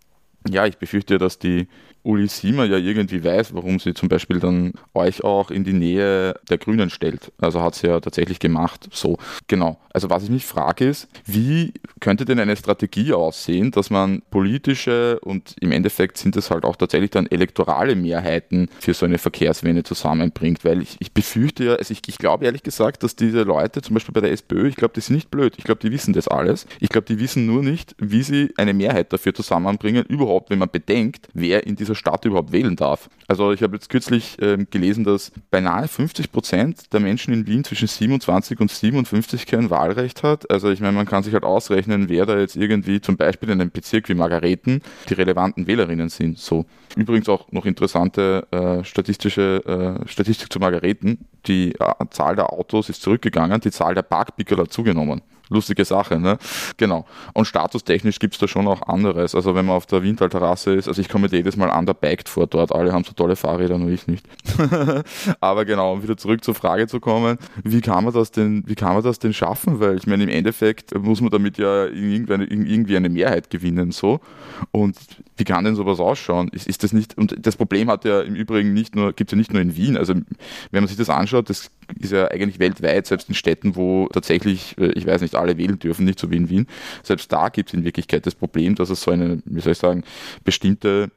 ja, ich befürchte, dass die Uli Siemer ja irgendwie weiß, warum sie zum Beispiel dann euch auch in die Nähe der Grünen stellt. Also hat sie ja tatsächlich gemacht. So, genau. Also was ich mich frage ist, wie könnte denn eine Strategie aussehen, dass man politische und im Endeffekt sind es halt auch tatsächlich dann elektorale Mehrheiten für so eine Verkehrswende zusammenbringt? Weil ich, ich befürchte ja, also ich, ich glaube ehrlich gesagt, dass diese Leute, zum Beispiel bei der SPÖ, ich glaube, die sind nicht blöd. Ich glaube, die wissen das alles. Ich glaube, die wissen nur nicht, wie sie eine Mehrheit dafür zusammenbringen, überhaupt, wenn man bedenkt, wer in dieser dieser Stadt überhaupt wählen darf. Also ich habe jetzt kürzlich äh, gelesen, dass beinahe 50 Prozent der Menschen in Wien zwischen 27 und 57 kein Wahlrecht hat. Also ich meine, man kann sich halt ausrechnen, wer da jetzt irgendwie zum Beispiel in einem Bezirk wie Margareten die relevanten Wählerinnen sind. So. Übrigens auch noch interessante äh, statistische äh, Statistik zu Margareten. Die äh, Zahl der Autos ist zurückgegangen, die Zahl der Parkpickel hat zugenommen lustige Sache. Ne? Genau. Und statustechnisch gibt es da schon auch anderes. Also wenn man auf der Windtal-Terrasse ist, also ich komme jedes Mal underbagged vor dort. Alle haben so tolle Fahrräder, nur ich nicht. Aber genau, um wieder zurück zur Frage zu kommen, wie kann man das denn, wie kann man das denn schaffen? Weil ich meine, im Endeffekt muss man damit ja irgendwie eine Mehrheit gewinnen. so. Und wie kann denn sowas ausschauen? Ist, ist das nicht, und das Problem hat ja im Übrigen nicht nur, gibt es ja nicht nur in Wien. Also wenn man sich das anschaut, das ist ja eigentlich weltweit, selbst in Städten, wo tatsächlich, äh, ich weiß nicht, alle wählen dürfen, nicht so wie in Wien, selbst da gibt es in Wirklichkeit das Problem, dass es so eine, wie soll ich sagen, bestimmte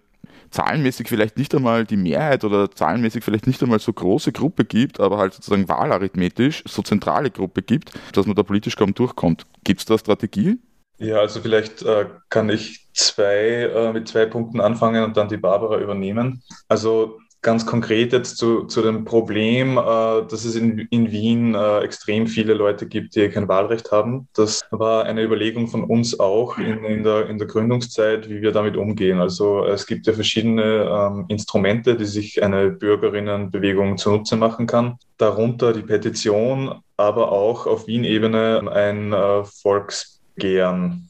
zahlenmäßig vielleicht nicht einmal die Mehrheit oder zahlenmäßig vielleicht nicht einmal so große Gruppe gibt, aber halt sozusagen wahlarithmetisch so zentrale Gruppe gibt, dass man da politisch kaum durchkommt. Gibt es da Strategie? Ja, also vielleicht äh, kann ich zwei, äh, mit zwei Punkten anfangen und dann die Barbara übernehmen. Also ganz konkret jetzt zu, zu dem Problem, äh, dass es in, in Wien äh, extrem viele Leute gibt, die kein Wahlrecht haben. Das war eine Überlegung von uns auch in, in, der, in der Gründungszeit, wie wir damit umgehen. Also es gibt ja verschiedene ähm, Instrumente, die sich eine Bürgerinnenbewegung zunutze machen kann. Darunter die Petition, aber auch auf Wien-Ebene ein äh, Volksbegehren.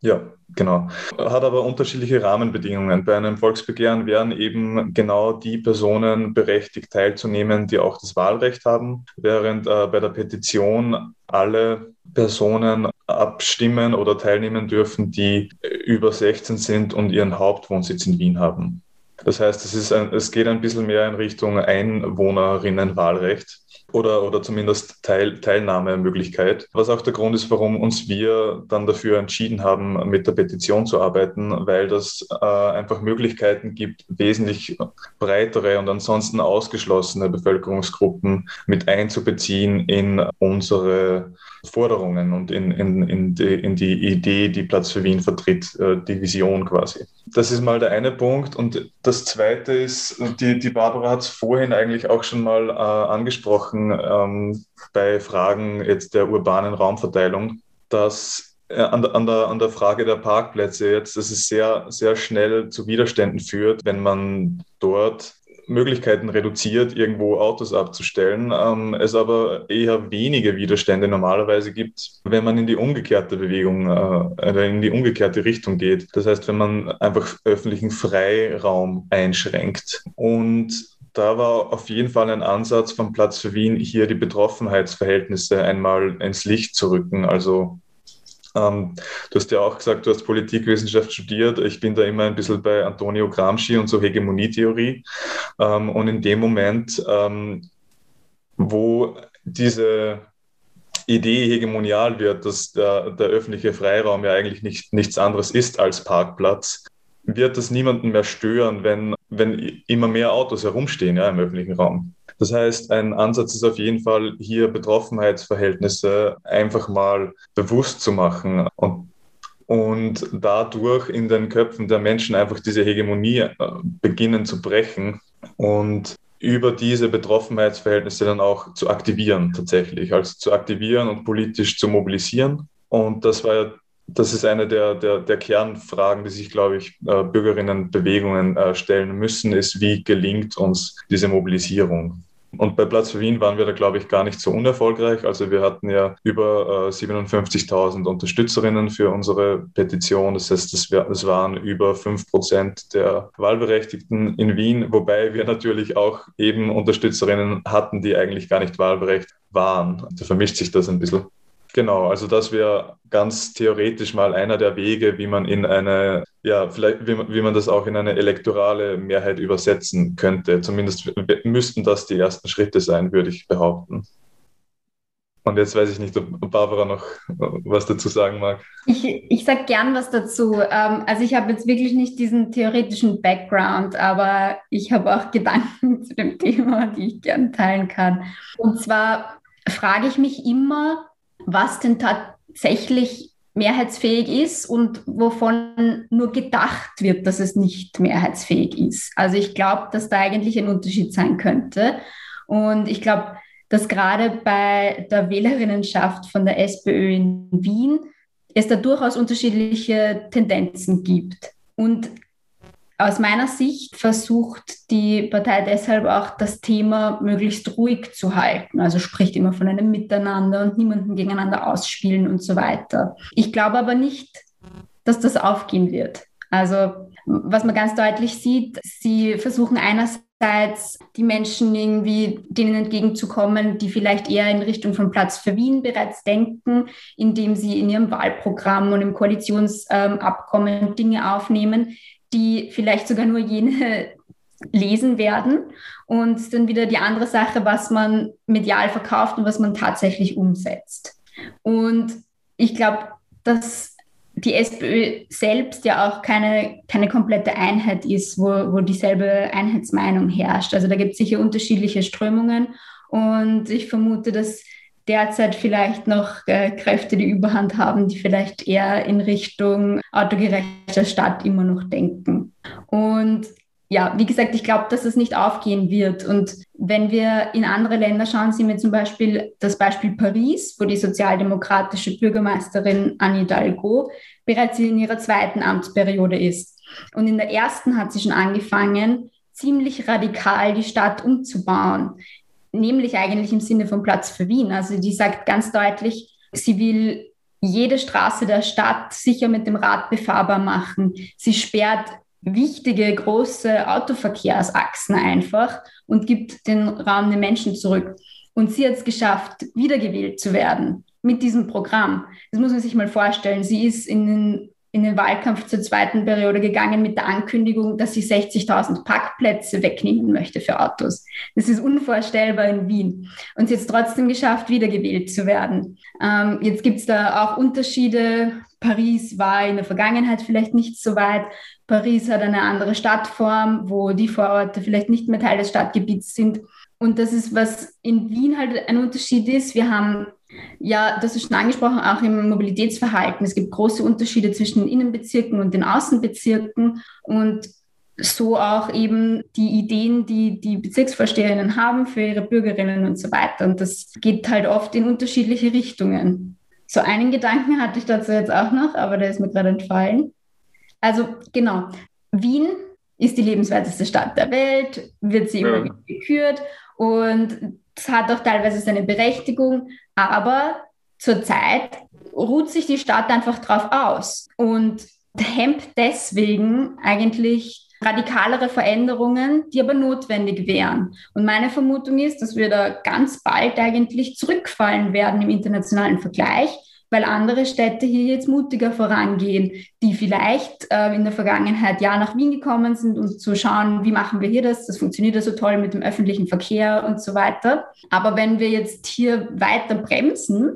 Ja, Genau. Hat aber unterschiedliche Rahmenbedingungen. Bei einem Volksbegehren wären eben genau die Personen berechtigt teilzunehmen, die auch das Wahlrecht haben, während äh, bei der Petition alle Personen abstimmen oder teilnehmen dürfen, die über 16 sind und ihren Hauptwohnsitz in Wien haben. Das heißt, es, ist ein, es geht ein bisschen mehr in Richtung Einwohnerinnenwahlrecht oder, oder zumindest Teil, Teilnahmemöglichkeit. Was auch der Grund ist, warum uns wir dann dafür entschieden haben, mit der Petition zu arbeiten, weil das äh, einfach Möglichkeiten gibt, wesentlich breitere und ansonsten ausgeschlossene Bevölkerungsgruppen mit einzubeziehen in unsere Forderungen und in, in, in, die, in die Idee, die Platz für Wien vertritt, äh, die Vision quasi. Das ist mal der eine Punkt. Und das zweite ist, die, die Barbara hat es vorhin eigentlich auch schon mal äh, angesprochen ähm, bei Fragen jetzt der urbanen Raumverteilung, dass äh, an, an, der, an der Frage der Parkplätze jetzt, dass es sehr, sehr schnell zu Widerständen führt, wenn man dort Möglichkeiten reduziert, irgendwo Autos abzustellen, ähm, es aber eher wenige Widerstände normalerweise gibt, wenn man in die umgekehrte Bewegung, äh, in die umgekehrte Richtung geht. Das heißt, wenn man einfach öffentlichen Freiraum einschränkt. Und da war auf jeden Fall ein Ansatz vom Platz für Wien, hier die Betroffenheitsverhältnisse einmal ins Licht zu rücken. Also ähm, du hast ja auch gesagt, du hast Politikwissenschaft studiert. Ich bin da immer ein bisschen bei Antonio Gramsci und so Hegemonietheorie. Ähm, und in dem Moment, ähm, wo diese Idee hegemonial wird, dass der, der öffentliche Freiraum ja eigentlich nicht, nichts anderes ist als Parkplatz, wird das niemanden mehr stören, wenn, wenn immer mehr Autos herumstehen ja, im öffentlichen Raum. Das heißt, ein Ansatz ist auf jeden Fall, hier Betroffenheitsverhältnisse einfach mal bewusst zu machen und, und dadurch in den Köpfen der Menschen einfach diese Hegemonie äh, beginnen zu brechen und über diese Betroffenheitsverhältnisse dann auch zu aktivieren tatsächlich, also zu aktivieren und politisch zu mobilisieren. Und das war ja, das ist eine der, der, der Kernfragen, die sich, glaube ich, äh, Bürgerinnenbewegungen äh, stellen müssen, ist, wie gelingt uns diese Mobilisierung? Und bei Platz für Wien waren wir da, glaube ich, gar nicht so unerfolgreich. Also wir hatten ja über äh, 57.000 Unterstützerinnen für unsere Petition. Das heißt, das waren über 5 Prozent der Wahlberechtigten in Wien, wobei wir natürlich auch eben Unterstützerinnen hatten, die eigentlich gar nicht wahlberechtigt waren. Da vermischt sich das ein bisschen. Genau, also das wäre ganz theoretisch mal einer der Wege, wie man in eine, ja, vielleicht, wie man, wie man das auch in eine elektorale Mehrheit übersetzen könnte. Zumindest müssten das die ersten Schritte sein, würde ich behaupten. Und jetzt weiß ich nicht, ob Barbara noch was dazu sagen mag. Ich, ich sage gern was dazu. Ähm, also ich habe jetzt wirklich nicht diesen theoretischen Background, aber ich habe auch Gedanken zu dem Thema, die ich gern teilen kann. Und zwar frage ich mich immer, was denn tatsächlich mehrheitsfähig ist und wovon nur gedacht wird, dass es nicht mehrheitsfähig ist. Also ich glaube, dass da eigentlich ein Unterschied sein könnte. Und ich glaube, dass gerade bei der Wählerinnenschaft von der SPÖ in Wien es da durchaus unterschiedliche Tendenzen gibt. Und aus meiner Sicht versucht die Partei deshalb auch das Thema möglichst ruhig zu halten. Also spricht immer von einem Miteinander und niemanden gegeneinander ausspielen und so weiter. Ich glaube aber nicht, dass das aufgehen wird. Also was man ganz deutlich sieht, sie versuchen einerseits die Menschen irgendwie denen entgegenzukommen, die vielleicht eher in Richtung von Platz für Wien bereits denken, indem sie in ihrem Wahlprogramm und im Koalitionsabkommen Dinge aufnehmen, die vielleicht sogar nur jene lesen werden. Und dann wieder die andere Sache, was man medial verkauft und was man tatsächlich umsetzt. Und ich glaube, dass die SPÖ selbst ja auch keine, keine komplette Einheit ist, wo, wo dieselbe Einheitsmeinung herrscht. Also da gibt es sicher unterschiedliche Strömungen. Und ich vermute, dass derzeit vielleicht noch äh, Kräfte die Überhand haben, die vielleicht eher in Richtung autogerechter Stadt immer noch denken. Und ja, wie gesagt, ich glaube, dass es nicht aufgehen wird. Und wenn wir in andere Länder schauen, sehen wir zum Beispiel das Beispiel Paris, wo die sozialdemokratische Bürgermeisterin Anne Hidalgo bereits in ihrer zweiten Amtsperiode ist. Und in der ersten hat sie schon angefangen, ziemlich radikal die Stadt umzubauen nämlich eigentlich im Sinne von Platz für Wien. Also die sagt ganz deutlich, sie will jede Straße der Stadt sicher mit dem Rad befahrbar machen. Sie sperrt wichtige große Autoverkehrsachsen einfach und gibt den Raum den Menschen zurück. Und sie hat es geschafft, wiedergewählt zu werden mit diesem Programm. Das muss man sich mal vorstellen. Sie ist in den in den Wahlkampf zur zweiten Periode gegangen mit der Ankündigung, dass sie 60.000 Parkplätze wegnehmen möchte für Autos. Das ist unvorstellbar in Wien. Und sie hat es trotzdem geschafft, wiedergewählt zu werden. Ähm, jetzt gibt es da auch Unterschiede. Paris war in der Vergangenheit vielleicht nicht so weit. Paris hat eine andere Stadtform, wo die Vororte vielleicht nicht mehr Teil des Stadtgebiets sind. Und das ist, was in Wien halt ein Unterschied ist. Wir haben ja, das ist schon angesprochen, auch im Mobilitätsverhalten. Es gibt große Unterschiede zwischen den Innenbezirken und den Außenbezirken und so auch eben die Ideen, die die Bezirksvorsteherinnen haben für ihre Bürgerinnen und so weiter. Und das geht halt oft in unterschiedliche Richtungen. So einen Gedanken hatte ich dazu jetzt auch noch, aber der ist mir gerade entfallen. Also genau, Wien ist die lebenswerteste Stadt der Welt, wird sie immer wieder gekürt und es hat auch teilweise seine Berechtigung, aber zurzeit ruht sich die Stadt einfach drauf aus und hemmt deswegen eigentlich radikalere Veränderungen, die aber notwendig wären. Und meine Vermutung ist, dass wir da ganz bald eigentlich zurückfallen werden im internationalen Vergleich, weil andere Städte hier jetzt mutiger vorangehen, die vielleicht äh, in der Vergangenheit ja nach Wien gekommen sind, um zu schauen, wie machen wir hier das, das funktioniert ja so toll mit dem öffentlichen Verkehr und so weiter. Aber wenn wir jetzt hier weiter bremsen,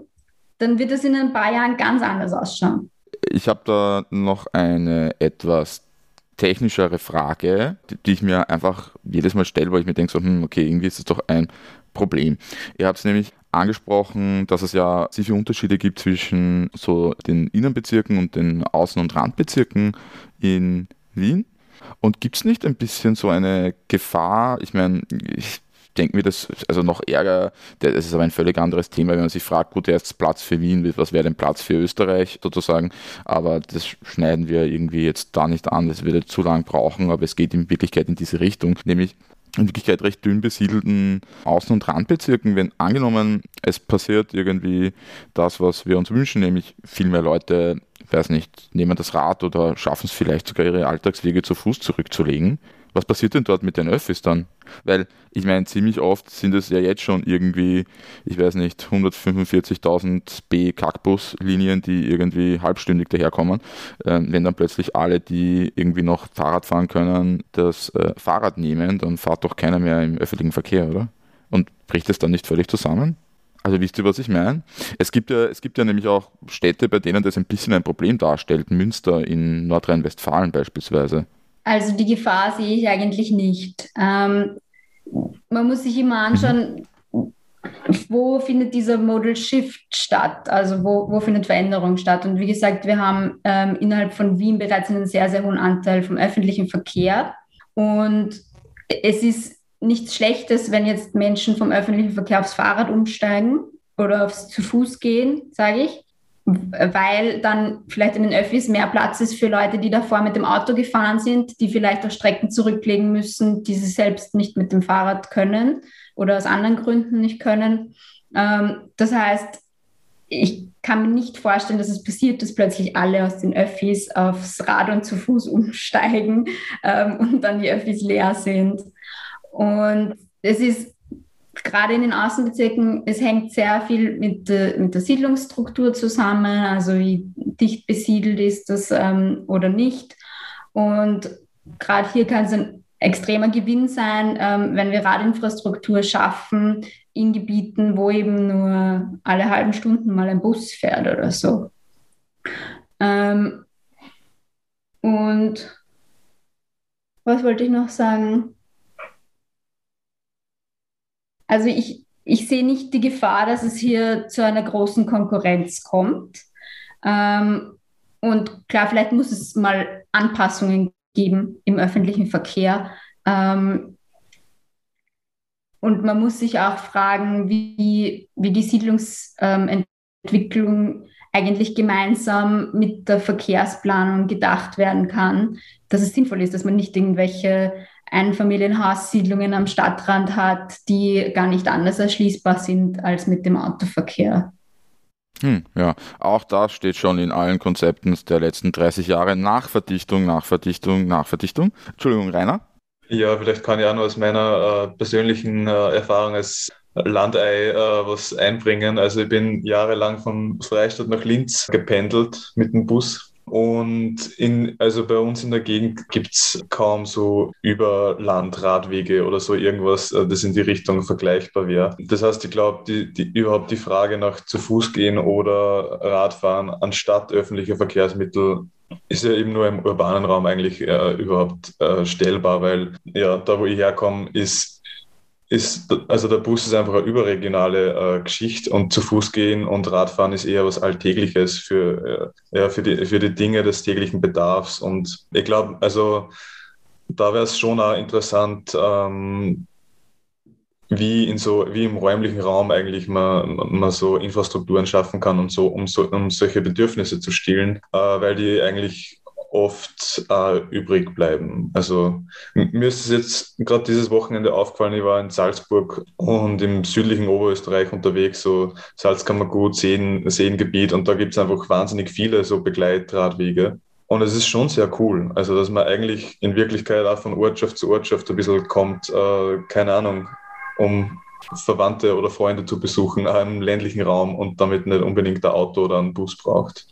dann wird es in ein paar Jahren ganz anders ausschauen. Ich habe da noch eine etwas technischere Frage, die ich mir einfach jedes Mal stelle, weil ich mir denke, so, hm, okay, irgendwie ist das doch ein Problem. Ihr habt es nämlich angesprochen, dass es ja sicher Unterschiede gibt zwischen so den Innenbezirken und den Außen- und Randbezirken in Wien. Und gibt es nicht ein bisschen so eine Gefahr? Ich meine, ich denke mir das, also noch ärger, das ist aber ein völlig anderes Thema, wenn man sich fragt, gut, jetzt Platz für Wien, was wäre denn Platz für Österreich sozusagen, aber das schneiden wir irgendwie jetzt da nicht an, das würde zu lang brauchen, aber es geht in Wirklichkeit in diese Richtung, nämlich in Wirklichkeit recht dünn besiedelten Außen- und Randbezirken, wenn angenommen, es passiert irgendwie das, was wir uns wünschen, nämlich viel mehr Leute, weiß nicht, nehmen das Rad oder schaffen es vielleicht sogar ihre Alltagswege zu Fuß zurückzulegen, was passiert denn dort mit den Öffis dann? Weil ich meine, ziemlich oft sind es ja jetzt schon irgendwie, ich weiß nicht, 145.000 B-Kackbus-Linien, die irgendwie halbstündig daherkommen. Ähm, wenn dann plötzlich alle, die irgendwie noch Fahrrad fahren können, das äh, Fahrrad nehmen, dann fahrt doch keiner mehr im öffentlichen Verkehr, oder? Und bricht es dann nicht völlig zusammen? Also wisst ihr, was ich meine? Es gibt ja, es gibt ja nämlich auch Städte, bei denen das ein bisschen ein Problem darstellt. Münster in Nordrhein-Westfalen beispielsweise. Also die Gefahr sehe ich eigentlich nicht. Ähm, man muss sich immer anschauen, wo findet dieser Modal Shift statt? Also wo, wo findet Veränderung statt? Und wie gesagt, wir haben ähm, innerhalb von Wien bereits einen sehr, sehr hohen Anteil vom öffentlichen Verkehr. Und es ist nichts Schlechtes, wenn jetzt Menschen vom öffentlichen Verkehr aufs Fahrrad umsteigen oder aufs zu Fuß gehen, sage ich weil dann vielleicht in den Öffis mehr Platz ist für Leute, die davor mit dem Auto gefahren sind, die vielleicht auch Strecken zurücklegen müssen, die sie selbst nicht mit dem Fahrrad können oder aus anderen Gründen nicht können. Ähm, das heißt, ich kann mir nicht vorstellen, dass es passiert, dass plötzlich alle aus den Öffis aufs Rad und zu Fuß umsteigen ähm, und dann die Öffis leer sind. Und es ist gerade in den Außenbezirken, es hängt sehr viel mit, äh, mit der Siedlungsstruktur zusammen, also wie dicht besiedelt ist das ähm, oder nicht. Und gerade hier kann es ein extremer Gewinn sein, ähm, wenn wir Radinfrastruktur schaffen in Gebieten, wo eben nur alle halben Stunden mal ein Bus fährt oder so. Ähm, und was wollte ich noch sagen? Also ich, ich sehe nicht die Gefahr, dass es hier zu einer großen Konkurrenz kommt. Ähm, und klar, vielleicht muss es mal Anpassungen geben im öffentlichen Verkehr. Ähm, und man muss sich auch fragen, wie, wie die Siedlungsentwicklung ähm, eigentlich gemeinsam mit der Verkehrsplanung gedacht werden kann, dass es sinnvoll ist, dass man nicht irgendwelche Einfamilienhaussiedlungen am Stadtrand hat, die gar nicht anders erschließbar sind als mit dem Autoverkehr. Hm, ja, auch das steht schon in allen Konzepten der letzten 30 Jahre. Nachverdichtung, Nachverdichtung, Nachverdichtung. Entschuldigung, Rainer? Ja, vielleicht kann ich auch nur aus meiner äh, persönlichen äh, Erfahrung als Landei äh, was einbringen. Also ich bin jahrelang von Freistadt nach Linz gependelt mit dem Bus und in, also bei uns in der Gegend gibt es kaum so Überlandradwege oder so irgendwas, äh, das in die Richtung vergleichbar wäre. Das heißt, ich glaube, die, die, überhaupt die Frage nach zu Fuß gehen oder Radfahren anstatt öffentlicher Verkehrsmittel ist ja eben nur im urbanen Raum eigentlich äh, überhaupt äh, stellbar, weil ja, da wo ich herkomme, ist ist, also der Bus ist einfach eine überregionale äh, Geschichte und zu Fuß gehen und Radfahren ist eher was Alltägliches für, äh, ja, für, die, für die Dinge des täglichen Bedarfs. Und ich glaube, also da wäre es schon auch interessant, ähm, wie, in so, wie im räumlichen Raum eigentlich man, man so Infrastrukturen schaffen kann und so, um, so, um solche Bedürfnisse zu stillen, äh, weil die eigentlich oft äh, übrig bleiben. Also mir ist es jetzt gerade dieses Wochenende aufgefallen, ich war in Salzburg und im südlichen Oberösterreich unterwegs, so Salzkammergut, Seen, Seengebiet und da gibt es einfach wahnsinnig viele so Begleitradwege. Und es ist schon sehr cool, also dass man eigentlich in Wirklichkeit auch von Ortschaft zu Ortschaft ein bisschen kommt, äh, keine Ahnung, um Verwandte oder Freunde zu besuchen, auch im ländlichen Raum und damit nicht unbedingt ein Auto oder einen Bus braucht.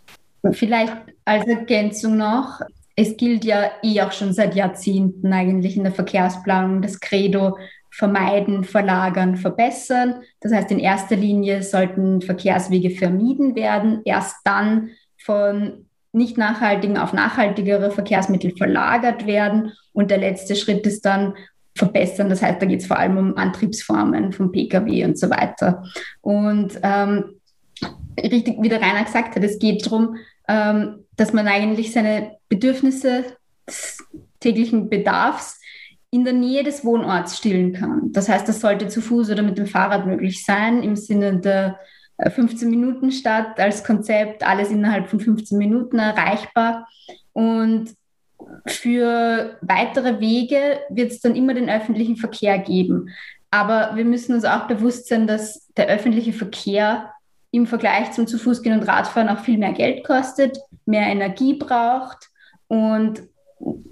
Vielleicht als Ergänzung noch, es gilt ja eh auch schon seit Jahrzehnten eigentlich in der Verkehrsplanung das Credo vermeiden, verlagern, verbessern. Das heißt, in erster Linie sollten Verkehrswege vermieden werden, erst dann von nicht nachhaltigen auf nachhaltigere Verkehrsmittel verlagert werden und der letzte Schritt ist dann verbessern. Das heißt, da geht es vor allem um Antriebsformen vom Pkw und so weiter. Und ähm, richtig, wie der Rainer gesagt hat, es geht darum, ähm, dass man eigentlich seine Bedürfnisse, täglichen Bedarfs in der Nähe des Wohnorts stillen kann. Das heißt, das sollte zu Fuß oder mit dem Fahrrad möglich sein, im Sinne der 15 Minuten Stadt als Konzept, alles innerhalb von 15 Minuten erreichbar. Und für weitere Wege wird es dann immer den öffentlichen Verkehr geben. Aber wir müssen uns auch bewusst sein, dass der öffentliche Verkehr im Vergleich zum zu Fuß gehen und Radfahren auch viel mehr Geld kostet, mehr Energie braucht und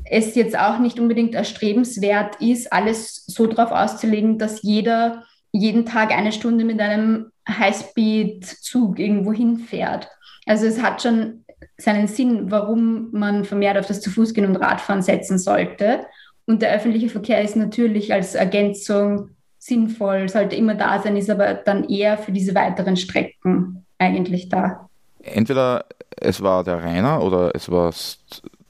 es jetzt auch nicht unbedingt erstrebenswert ist, alles so darauf auszulegen, dass jeder jeden Tag eine Stunde mit einem Highspeed-Zug irgendwo hinfährt. Also es hat schon seinen Sinn, warum man vermehrt auf das zu Fuß gehen und Radfahren setzen sollte. Und der öffentliche Verkehr ist natürlich als Ergänzung sinnvoll, sollte immer da sein, ist aber dann eher für diese weiteren Strecken eigentlich da. Entweder es war der Rainer oder es war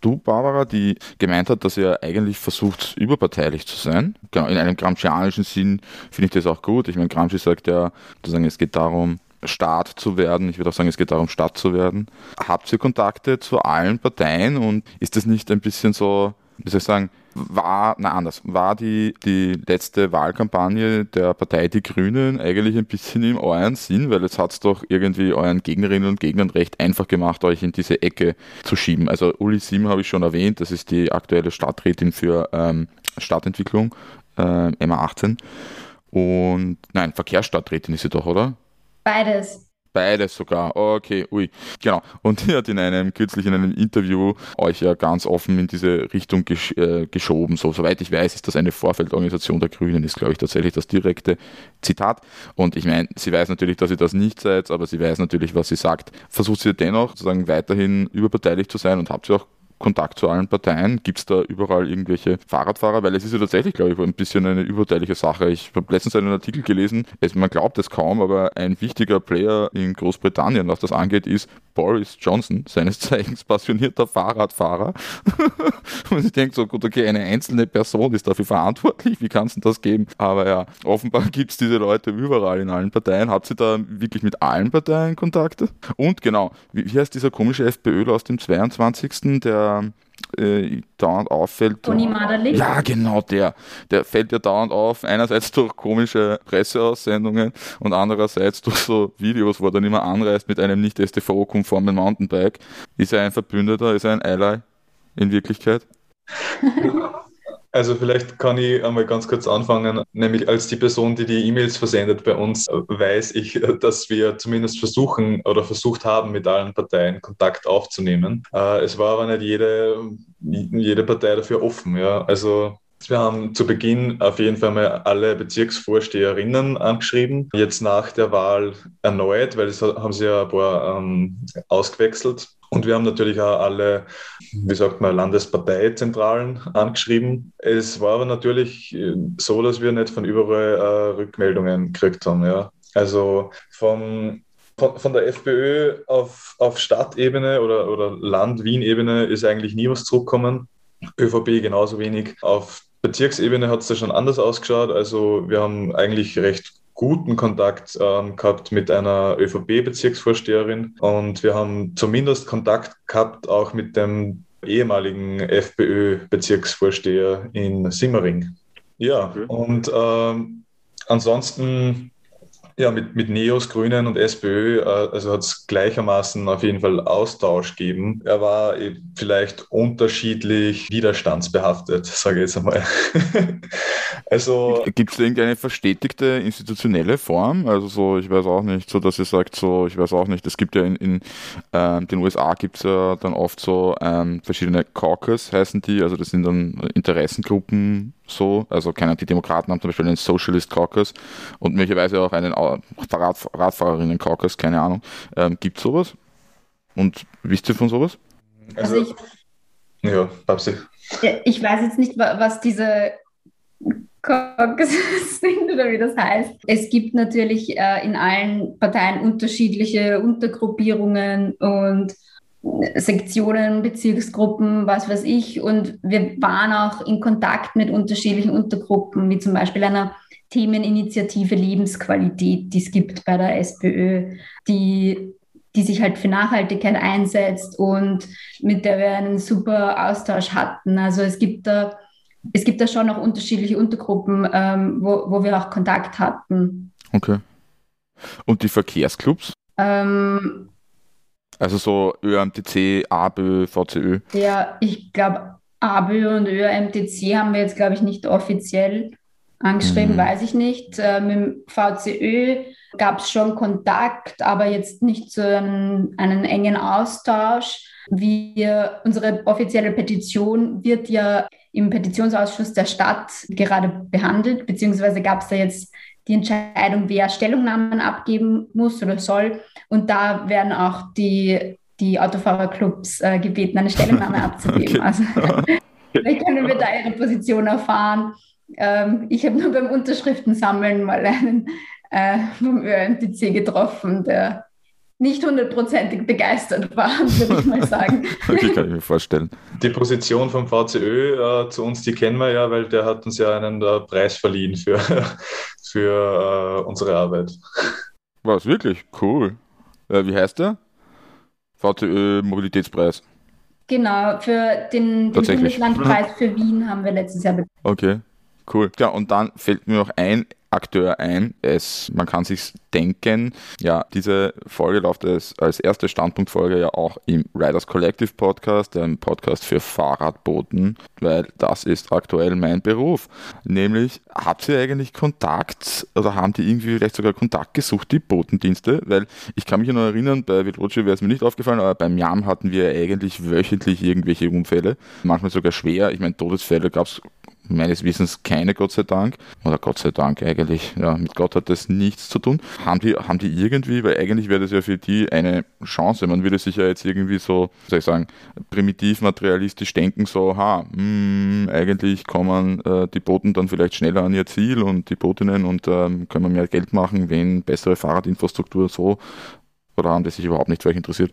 du, Barbara, die gemeint hat, dass er eigentlich versucht, überparteilich zu sein. Genau, in einem gramscianischen Sinn finde ich das auch gut. Ich meine, Gramsci sagt ja, sozusagen, es geht darum, Staat zu werden. Ich würde auch sagen, es geht darum, Stadt zu werden. Habt ihr Kontakte zu allen Parteien und ist das nicht ein bisschen so, wie soll ich sagen, war, na anders, war die, die letzte Wahlkampagne der Partei Die Grünen eigentlich ein bisschen im euren Sinn, weil jetzt hat es doch irgendwie euren Gegnerinnen und Gegnern recht einfach gemacht, euch in diese Ecke zu schieben. Also Uli Sim habe ich schon erwähnt, das ist die aktuelle Stadträtin für ähm, Stadtentwicklung, äh, MA18. Und nein, Verkehrsstadträtin ist sie doch, oder? Beides. Beides sogar. Okay, ui. Genau. Und er hat in einem, kürzlich in einem Interview euch ja ganz offen in diese Richtung gesch äh, geschoben. So, soweit ich weiß, ist das eine Vorfeldorganisation der Grünen, ist, glaube ich, tatsächlich das direkte Zitat. Und ich meine, sie weiß natürlich, dass ihr das nicht seid, aber sie weiß natürlich, was sie sagt. Versucht sie dennoch sozusagen weiterhin überparteilich zu sein und habt ihr auch Kontakt zu allen Parteien? Gibt es da überall irgendwelche Fahrradfahrer? Weil es ist ja tatsächlich, glaube ich, ein bisschen eine überteilige Sache. Ich habe letztens einen Artikel gelesen, es, man glaubt es kaum, aber ein wichtiger Player in Großbritannien, was das angeht, ist Boris Johnson, seines Zeichens passionierter Fahrradfahrer. Und ich denke so, gut, okay, eine einzelne Person ist dafür verantwortlich, wie kann es denn das geben? Aber ja, offenbar gibt es diese Leute überall in allen Parteien. Habt ihr da wirklich mit allen Parteien Kontakte? Und genau, wie, wie heißt dieser komische FPÖ aus dem 22., der äh, dauernd auffällt. Toni Maderlich? Ja, genau der. Der fällt ja dauernd auf, einerseits durch komische Presseaussendungen und andererseits durch so Videos, wo er dann immer anreist mit einem nicht STVO-konformen Mountainbike. Ist er ein Verbündeter, ist er ein Ally in Wirklichkeit? Also vielleicht kann ich einmal ganz kurz anfangen, nämlich als die Person, die die E-Mails versendet bei uns, weiß ich, dass wir zumindest versuchen oder versucht haben, mit allen Parteien Kontakt aufzunehmen. Äh, es war aber nicht jede, jede Partei dafür offen. Ja. Also wir haben zu Beginn auf jeden Fall mal alle Bezirksvorsteherinnen angeschrieben. Jetzt nach der Wahl erneut, weil es haben sie ja ein paar ähm, ausgewechselt. Und wir haben natürlich auch alle, wie sagt man, Landesparteizentralen angeschrieben. Es war aber natürlich äh, so, dass wir nicht von überall äh, Rückmeldungen gekriegt haben. Ja. Also vom, von, von der FPÖ auf, auf Stadtebene oder, oder Land-Wien-Ebene ist eigentlich nie was zurückgekommen. ÖVP genauso wenig. Auf Bezirksebene hat es da schon anders ausgeschaut. Also wir haben eigentlich recht guten Kontakt ähm, gehabt mit einer ÖVP-Bezirksvorsteherin und wir haben zumindest Kontakt gehabt auch mit dem ehemaligen FPÖ-Bezirksvorsteher in Simmering. Ja, okay. und ähm, ansonsten ja, mit, mit Neos, Grünen und SPÖ, äh, also hat es gleichermaßen auf jeden Fall Austausch gegeben. Er war vielleicht unterschiedlich widerstandsbehaftet, sage ich jetzt einmal. also Gibt es irgendeine verstetigte institutionelle Form? Also so, ich weiß auch nicht, so dass ihr sagt, so, ich weiß auch nicht, es gibt ja in, in ähm, den USA gibt es ja dann oft so ähm, verschiedene Caucus, heißen die, also das sind dann Interessengruppen so. Also keine, die Demokraten haben zum Beispiel einen Socialist Caucus und möglicherweise auch einen Rad, Radfahrerinnen Caucus, keine Ahnung. Ähm, Gibt es sowas? Und wisst ihr von sowas? Also, also ich, ja, Babsi. Ich weiß jetzt nicht, was diese Caucus sind oder wie das heißt. Es gibt natürlich äh, in allen Parteien unterschiedliche Untergruppierungen und Sektionen, Bezirksgruppen, was weiß ich. Und wir waren auch in Kontakt mit unterschiedlichen Untergruppen, wie zum Beispiel einer Themeninitiative Lebensqualität, die es gibt bei der SPÖ, die die sich halt für Nachhaltigkeit einsetzt und mit der wir einen super Austausch hatten. Also es gibt da, es gibt da schon noch unterschiedliche Untergruppen, ähm, wo, wo wir auch Kontakt hatten. Okay. Und die Verkehrsclubs? Ähm, also so ÖMTC, ABÖ, VCÖ? Ja, ich glaube, ABÖ und ÖMTC haben wir jetzt, glaube ich, nicht offiziell angeschrieben, mhm. weiß ich nicht. Äh, mit dem VCÖ gab es schon Kontakt, aber jetzt nicht so einen, einen engen Austausch. Wir, unsere offizielle Petition wird ja im Petitionsausschuss der Stadt gerade behandelt, beziehungsweise gab es da jetzt die Entscheidung, wer Stellungnahmen abgeben muss oder soll. Und da werden auch die, die Autofahrerclubs äh, gebeten, eine Stellungnahme abzugeben. Okay. Also vielleicht können wir da ihre Position erfahren. Ähm, ich habe nur beim Unterschriftensammeln mal einen äh, vom ÖMTC getroffen, der nicht hundertprozentig begeistert war, würde ich mal sagen. okay, kann ich mir vorstellen. Die Position vom VCÖ äh, zu uns, die kennen wir ja, weil der hat uns ja einen äh, Preis verliehen für, für äh, unsere Arbeit. Was, wirklich? Cool. Äh, wie heißt der? VCÖ Mobilitätspreis. Genau, für den, den Bundeslandpreis für Wien haben wir letztes Jahr bekommen. Okay, cool. Ja, und dann fällt mir noch ein, Akteur ein. Es, man kann sich denken, ja, diese Folge läuft als, als erste Standpunktfolge ja auch im Riders Collective Podcast, einem Podcast für Fahrradboten, weil das ist aktuell mein Beruf. Nämlich, habt ihr eigentlich Kontakt oder haben die irgendwie vielleicht sogar Kontakt gesucht, die Botendienste? Weil ich kann mich noch erinnern, bei Veloce wäre es mir nicht aufgefallen, aber beim Jam hatten wir eigentlich wöchentlich irgendwelche Unfälle, manchmal sogar schwer. Ich meine, Todesfälle gab es meines Wissens keine, Gott sei Dank. Oder Gott sei Dank eigentlich. Ja, mit Gott hat das nichts zu tun. Haben die, haben die irgendwie, weil eigentlich wäre das ja für die eine Chance. Man würde sich ja jetzt irgendwie so, soll ich sagen, primitiv materialistisch denken, so, ha, mh, hm, eigentlich kommen äh, die Boten dann vielleicht schneller an ihr Ziel und die Botinnen und ähm, können wir mehr Geld machen, wenn bessere Fahrradinfrastruktur so. Oder haben die sich überhaupt nicht für euch interessiert?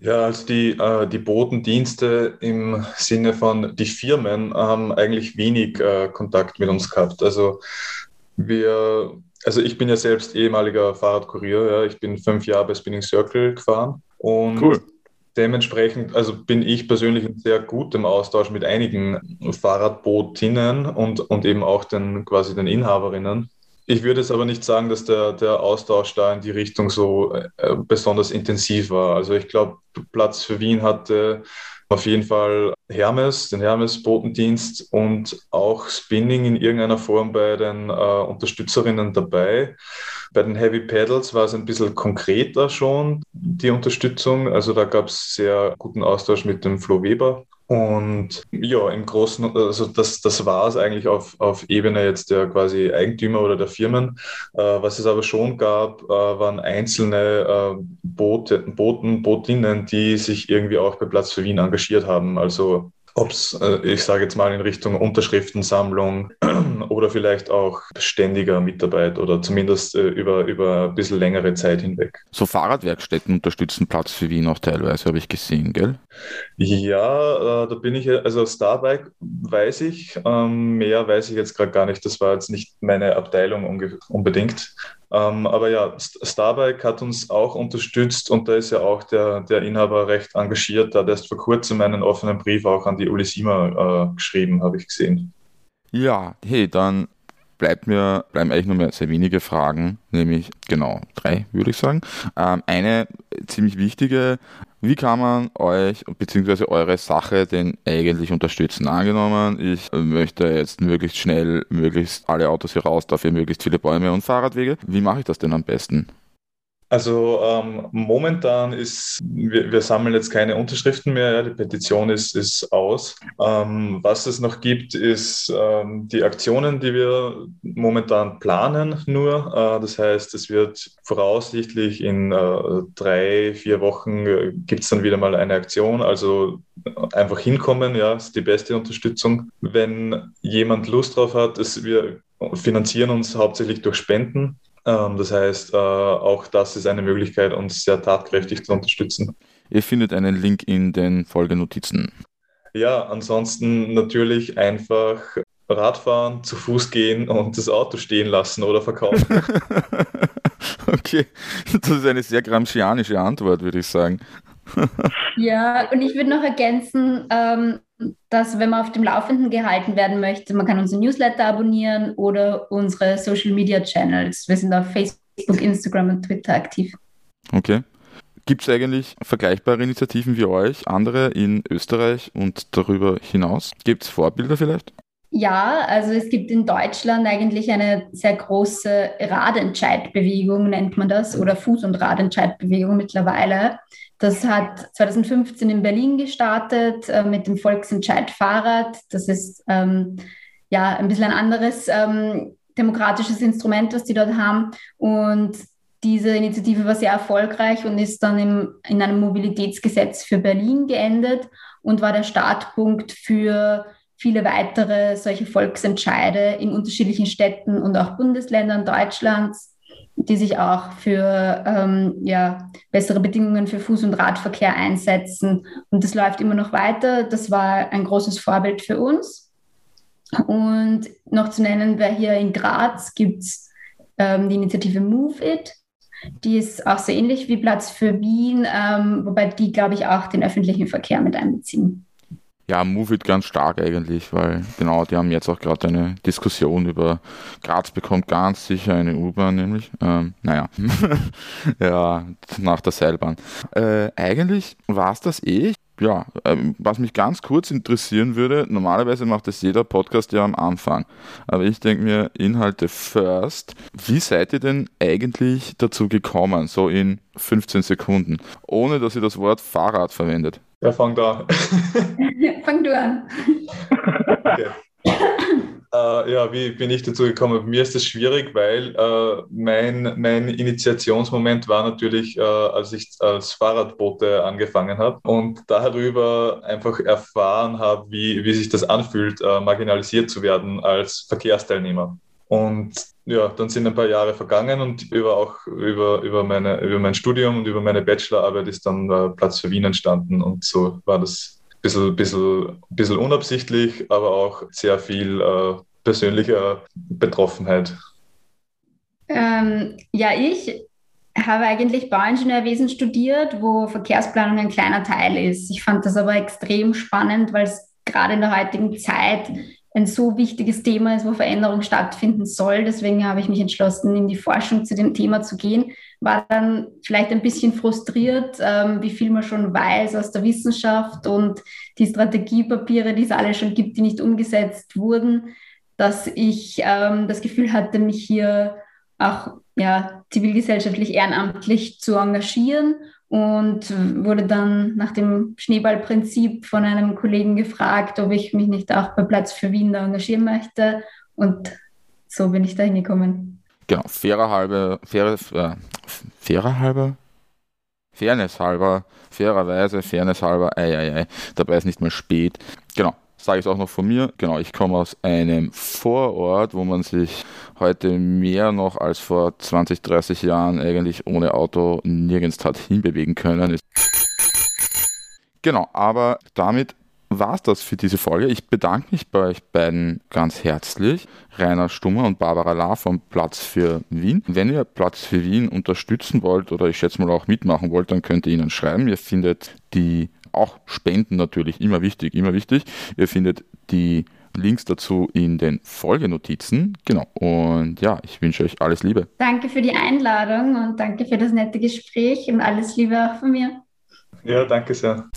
Ja, also die, äh, die Botendienste im Sinne von die Firmen haben eigentlich wenig äh, Kontakt mit uns gehabt. Also wir, also ich bin ja selbst ehemaliger Fahrradkurier, ja. ich bin fünf Jahre bei Spinning Circle gefahren und cool. dementsprechend, also bin ich persönlich in sehr gutem Austausch mit einigen Fahrradbootinnen und, und eben auch den quasi den Inhaberinnen. Ich würde es aber nicht sagen, dass der, der Austausch da in die Richtung so äh, besonders intensiv war. Also ich glaube, Platz für Wien hatte auf jeden Fall Hermes, den Hermes-Botendienst und auch Spinning in irgendeiner Form bei den äh, Unterstützerinnen dabei. Bei den Heavy Pedals war es ein bisschen konkreter schon, die Unterstützung. Also da gab es sehr guten Austausch mit dem Flo Weber und ja, im Großen, also das, das war es eigentlich auf, auf Ebene jetzt der quasi Eigentümer oder der Firmen. Äh, was es aber schon gab, äh, waren einzelne äh, Boote, Boten, Botinnen, die sich irgendwie auch bei Platz für Wien engagiert haben. Also ob es, äh, ich sage jetzt mal in Richtung Unterschriftensammlung oder vielleicht auch ständiger Mitarbeit oder zumindest äh, über, über ein bisschen längere Zeit hinweg. So Fahrradwerkstätten unterstützen Platz für Wien auch teilweise, habe ich gesehen, gell? Ja, äh, da bin ich, also Starbike weiß ich, ähm, mehr weiß ich jetzt gerade gar nicht. Das war jetzt nicht meine Abteilung unbedingt. Ähm, aber ja, Starbike hat uns auch unterstützt und da ist ja auch der, der Inhaber recht engagiert. Da hat erst vor kurzem einen offenen Brief auch an die Ulisima äh, geschrieben, habe ich gesehen. Ja, hey, dann bleibt mir, bleiben eigentlich nur mehr sehr wenige Fragen, nämlich genau drei, würde ich sagen. Ähm, eine ziemlich wichtige, wie kann man euch bzw. eure Sache denn eigentlich unterstützen? Angenommen, ich möchte jetzt möglichst schnell, möglichst alle Autos hier raus, dafür möglichst viele Bäume und Fahrradwege. Wie mache ich das denn am besten? Also ähm, momentan ist, wir, wir, sammeln jetzt keine Unterschriften mehr, ja, die Petition ist, ist aus. Ähm, was es noch gibt, ist ähm, die Aktionen, die wir momentan planen nur. Äh, das heißt, es wird voraussichtlich in äh, drei, vier Wochen äh, gibt es dann wieder mal eine Aktion. Also einfach hinkommen, ja, ist die beste Unterstützung. Wenn jemand Lust drauf hat, ist, wir finanzieren uns hauptsächlich durch Spenden. Ähm, das heißt, äh, auch das ist eine Möglichkeit, uns sehr tatkräftig zu unterstützen. Ihr findet einen Link in den Folgenotizen. Ja, ansonsten natürlich einfach Radfahren, zu Fuß gehen und das Auto stehen lassen oder verkaufen. Okay, das ist eine sehr gramscianische Antwort, würde ich sagen. ja, und ich würde noch ergänzen, ähm, dass wenn man auf dem Laufenden gehalten werden möchte, man kann unsere Newsletter abonnieren oder unsere Social Media Channels. Wir sind auf Facebook, Instagram und Twitter aktiv. Okay. Gibt es eigentlich vergleichbare Initiativen wie euch, andere in Österreich und darüber hinaus? Gibt es Vorbilder vielleicht? Ja, also es gibt in Deutschland eigentlich eine sehr große Radentscheidbewegung, nennt man das, oder Fuß- und Radentscheidbewegung mittlerweile. Das hat 2015 in Berlin gestartet äh, mit dem Volksentscheid Fahrrad. Das ist ähm, ja ein bisschen ein anderes ähm, demokratisches Instrument, was die dort haben. Und diese Initiative war sehr erfolgreich und ist dann im, in einem Mobilitätsgesetz für Berlin geendet und war der Startpunkt für viele weitere solche Volksentscheide in unterschiedlichen Städten und auch Bundesländern Deutschlands die sich auch für ähm, ja, bessere Bedingungen für Fuß- und Radverkehr einsetzen. Und das läuft immer noch weiter. Das war ein großes Vorbild für uns. Und noch zu nennen wäre hier in Graz gibt es ähm, die Initiative Move It. Die ist auch so ähnlich wie Platz für Wien, ähm, wobei die, glaube ich, auch den öffentlichen Verkehr mit einbeziehen. Ja, Move It ganz stark eigentlich, weil genau, die haben jetzt auch gerade eine Diskussion über Graz bekommt ganz sicher eine U-Bahn, nämlich. Ähm, naja, ja, nach der Seilbahn. Äh, eigentlich war es das eh. Ja, ähm, was mich ganz kurz interessieren würde, normalerweise macht es jeder Podcast ja am Anfang. Aber ich denke mir, Inhalte first. Wie seid ihr denn eigentlich dazu gekommen, so in 15 Sekunden, ohne dass ihr das Wort Fahrrad verwendet? Wer fängt an? Fang du an. Okay. Äh, ja, wie bin ich dazu gekommen? Mir ist das schwierig, weil äh, mein, mein Initiationsmoment war natürlich, äh, als ich als Fahrradbote angefangen habe und darüber einfach erfahren habe, wie, wie sich das anfühlt, äh, marginalisiert zu werden als Verkehrsteilnehmer. Und ja, dann sind ein paar Jahre vergangen und über auch über, über, meine, über mein Studium und über meine Bachelorarbeit ist dann äh, Platz für Wien entstanden. Und so war das ein bisschen, bisschen, bisschen unabsichtlich, aber auch sehr viel äh, persönlicher Betroffenheit. Ähm, ja, ich habe eigentlich Bauingenieurwesen studiert, wo Verkehrsplanung ein kleiner Teil ist. Ich fand das aber extrem spannend, weil es gerade in der heutigen Zeit ein so wichtiges Thema ist, wo Veränderung stattfinden soll. Deswegen habe ich mich entschlossen, in die Forschung zu dem Thema zu gehen. War dann vielleicht ein bisschen frustriert, ähm, wie viel man schon weiß aus der Wissenschaft und die Strategiepapiere, die es alle schon gibt, die nicht umgesetzt wurden, dass ich ähm, das Gefühl hatte, mich hier auch ja, zivilgesellschaftlich ehrenamtlich zu engagieren und wurde dann nach dem Schneeballprinzip von einem Kollegen gefragt, ob ich mich nicht auch bei Platz für Wien da engagieren möchte. Und so bin ich da hingekommen. Genau, fairer halber, faire, äh, fairer halber, Fairness halber, fairerweise, Fairness halber, ei, ei, ei, dabei ist nicht mehr spät. Genau, sage ich es auch noch von mir. Genau, ich komme aus einem Vorort, wo man sich heute mehr noch als vor 20, 30 Jahren eigentlich ohne Auto nirgends hat hinbewegen können. Genau, aber damit war es das für diese Folge. Ich bedanke mich bei euch beiden ganz herzlich, Rainer Stummer und Barbara La vom Platz für Wien. Wenn ihr Platz für Wien unterstützen wollt oder ich schätze mal auch mitmachen wollt, dann könnt ihr ihnen schreiben. Ihr findet die auch Spenden natürlich, immer wichtig, immer wichtig. Ihr findet die Links dazu in den Folgenotizen. Genau. Und ja, ich wünsche euch alles Liebe. Danke für die Einladung und danke für das nette Gespräch und alles Liebe auch von mir. Ja, danke sehr.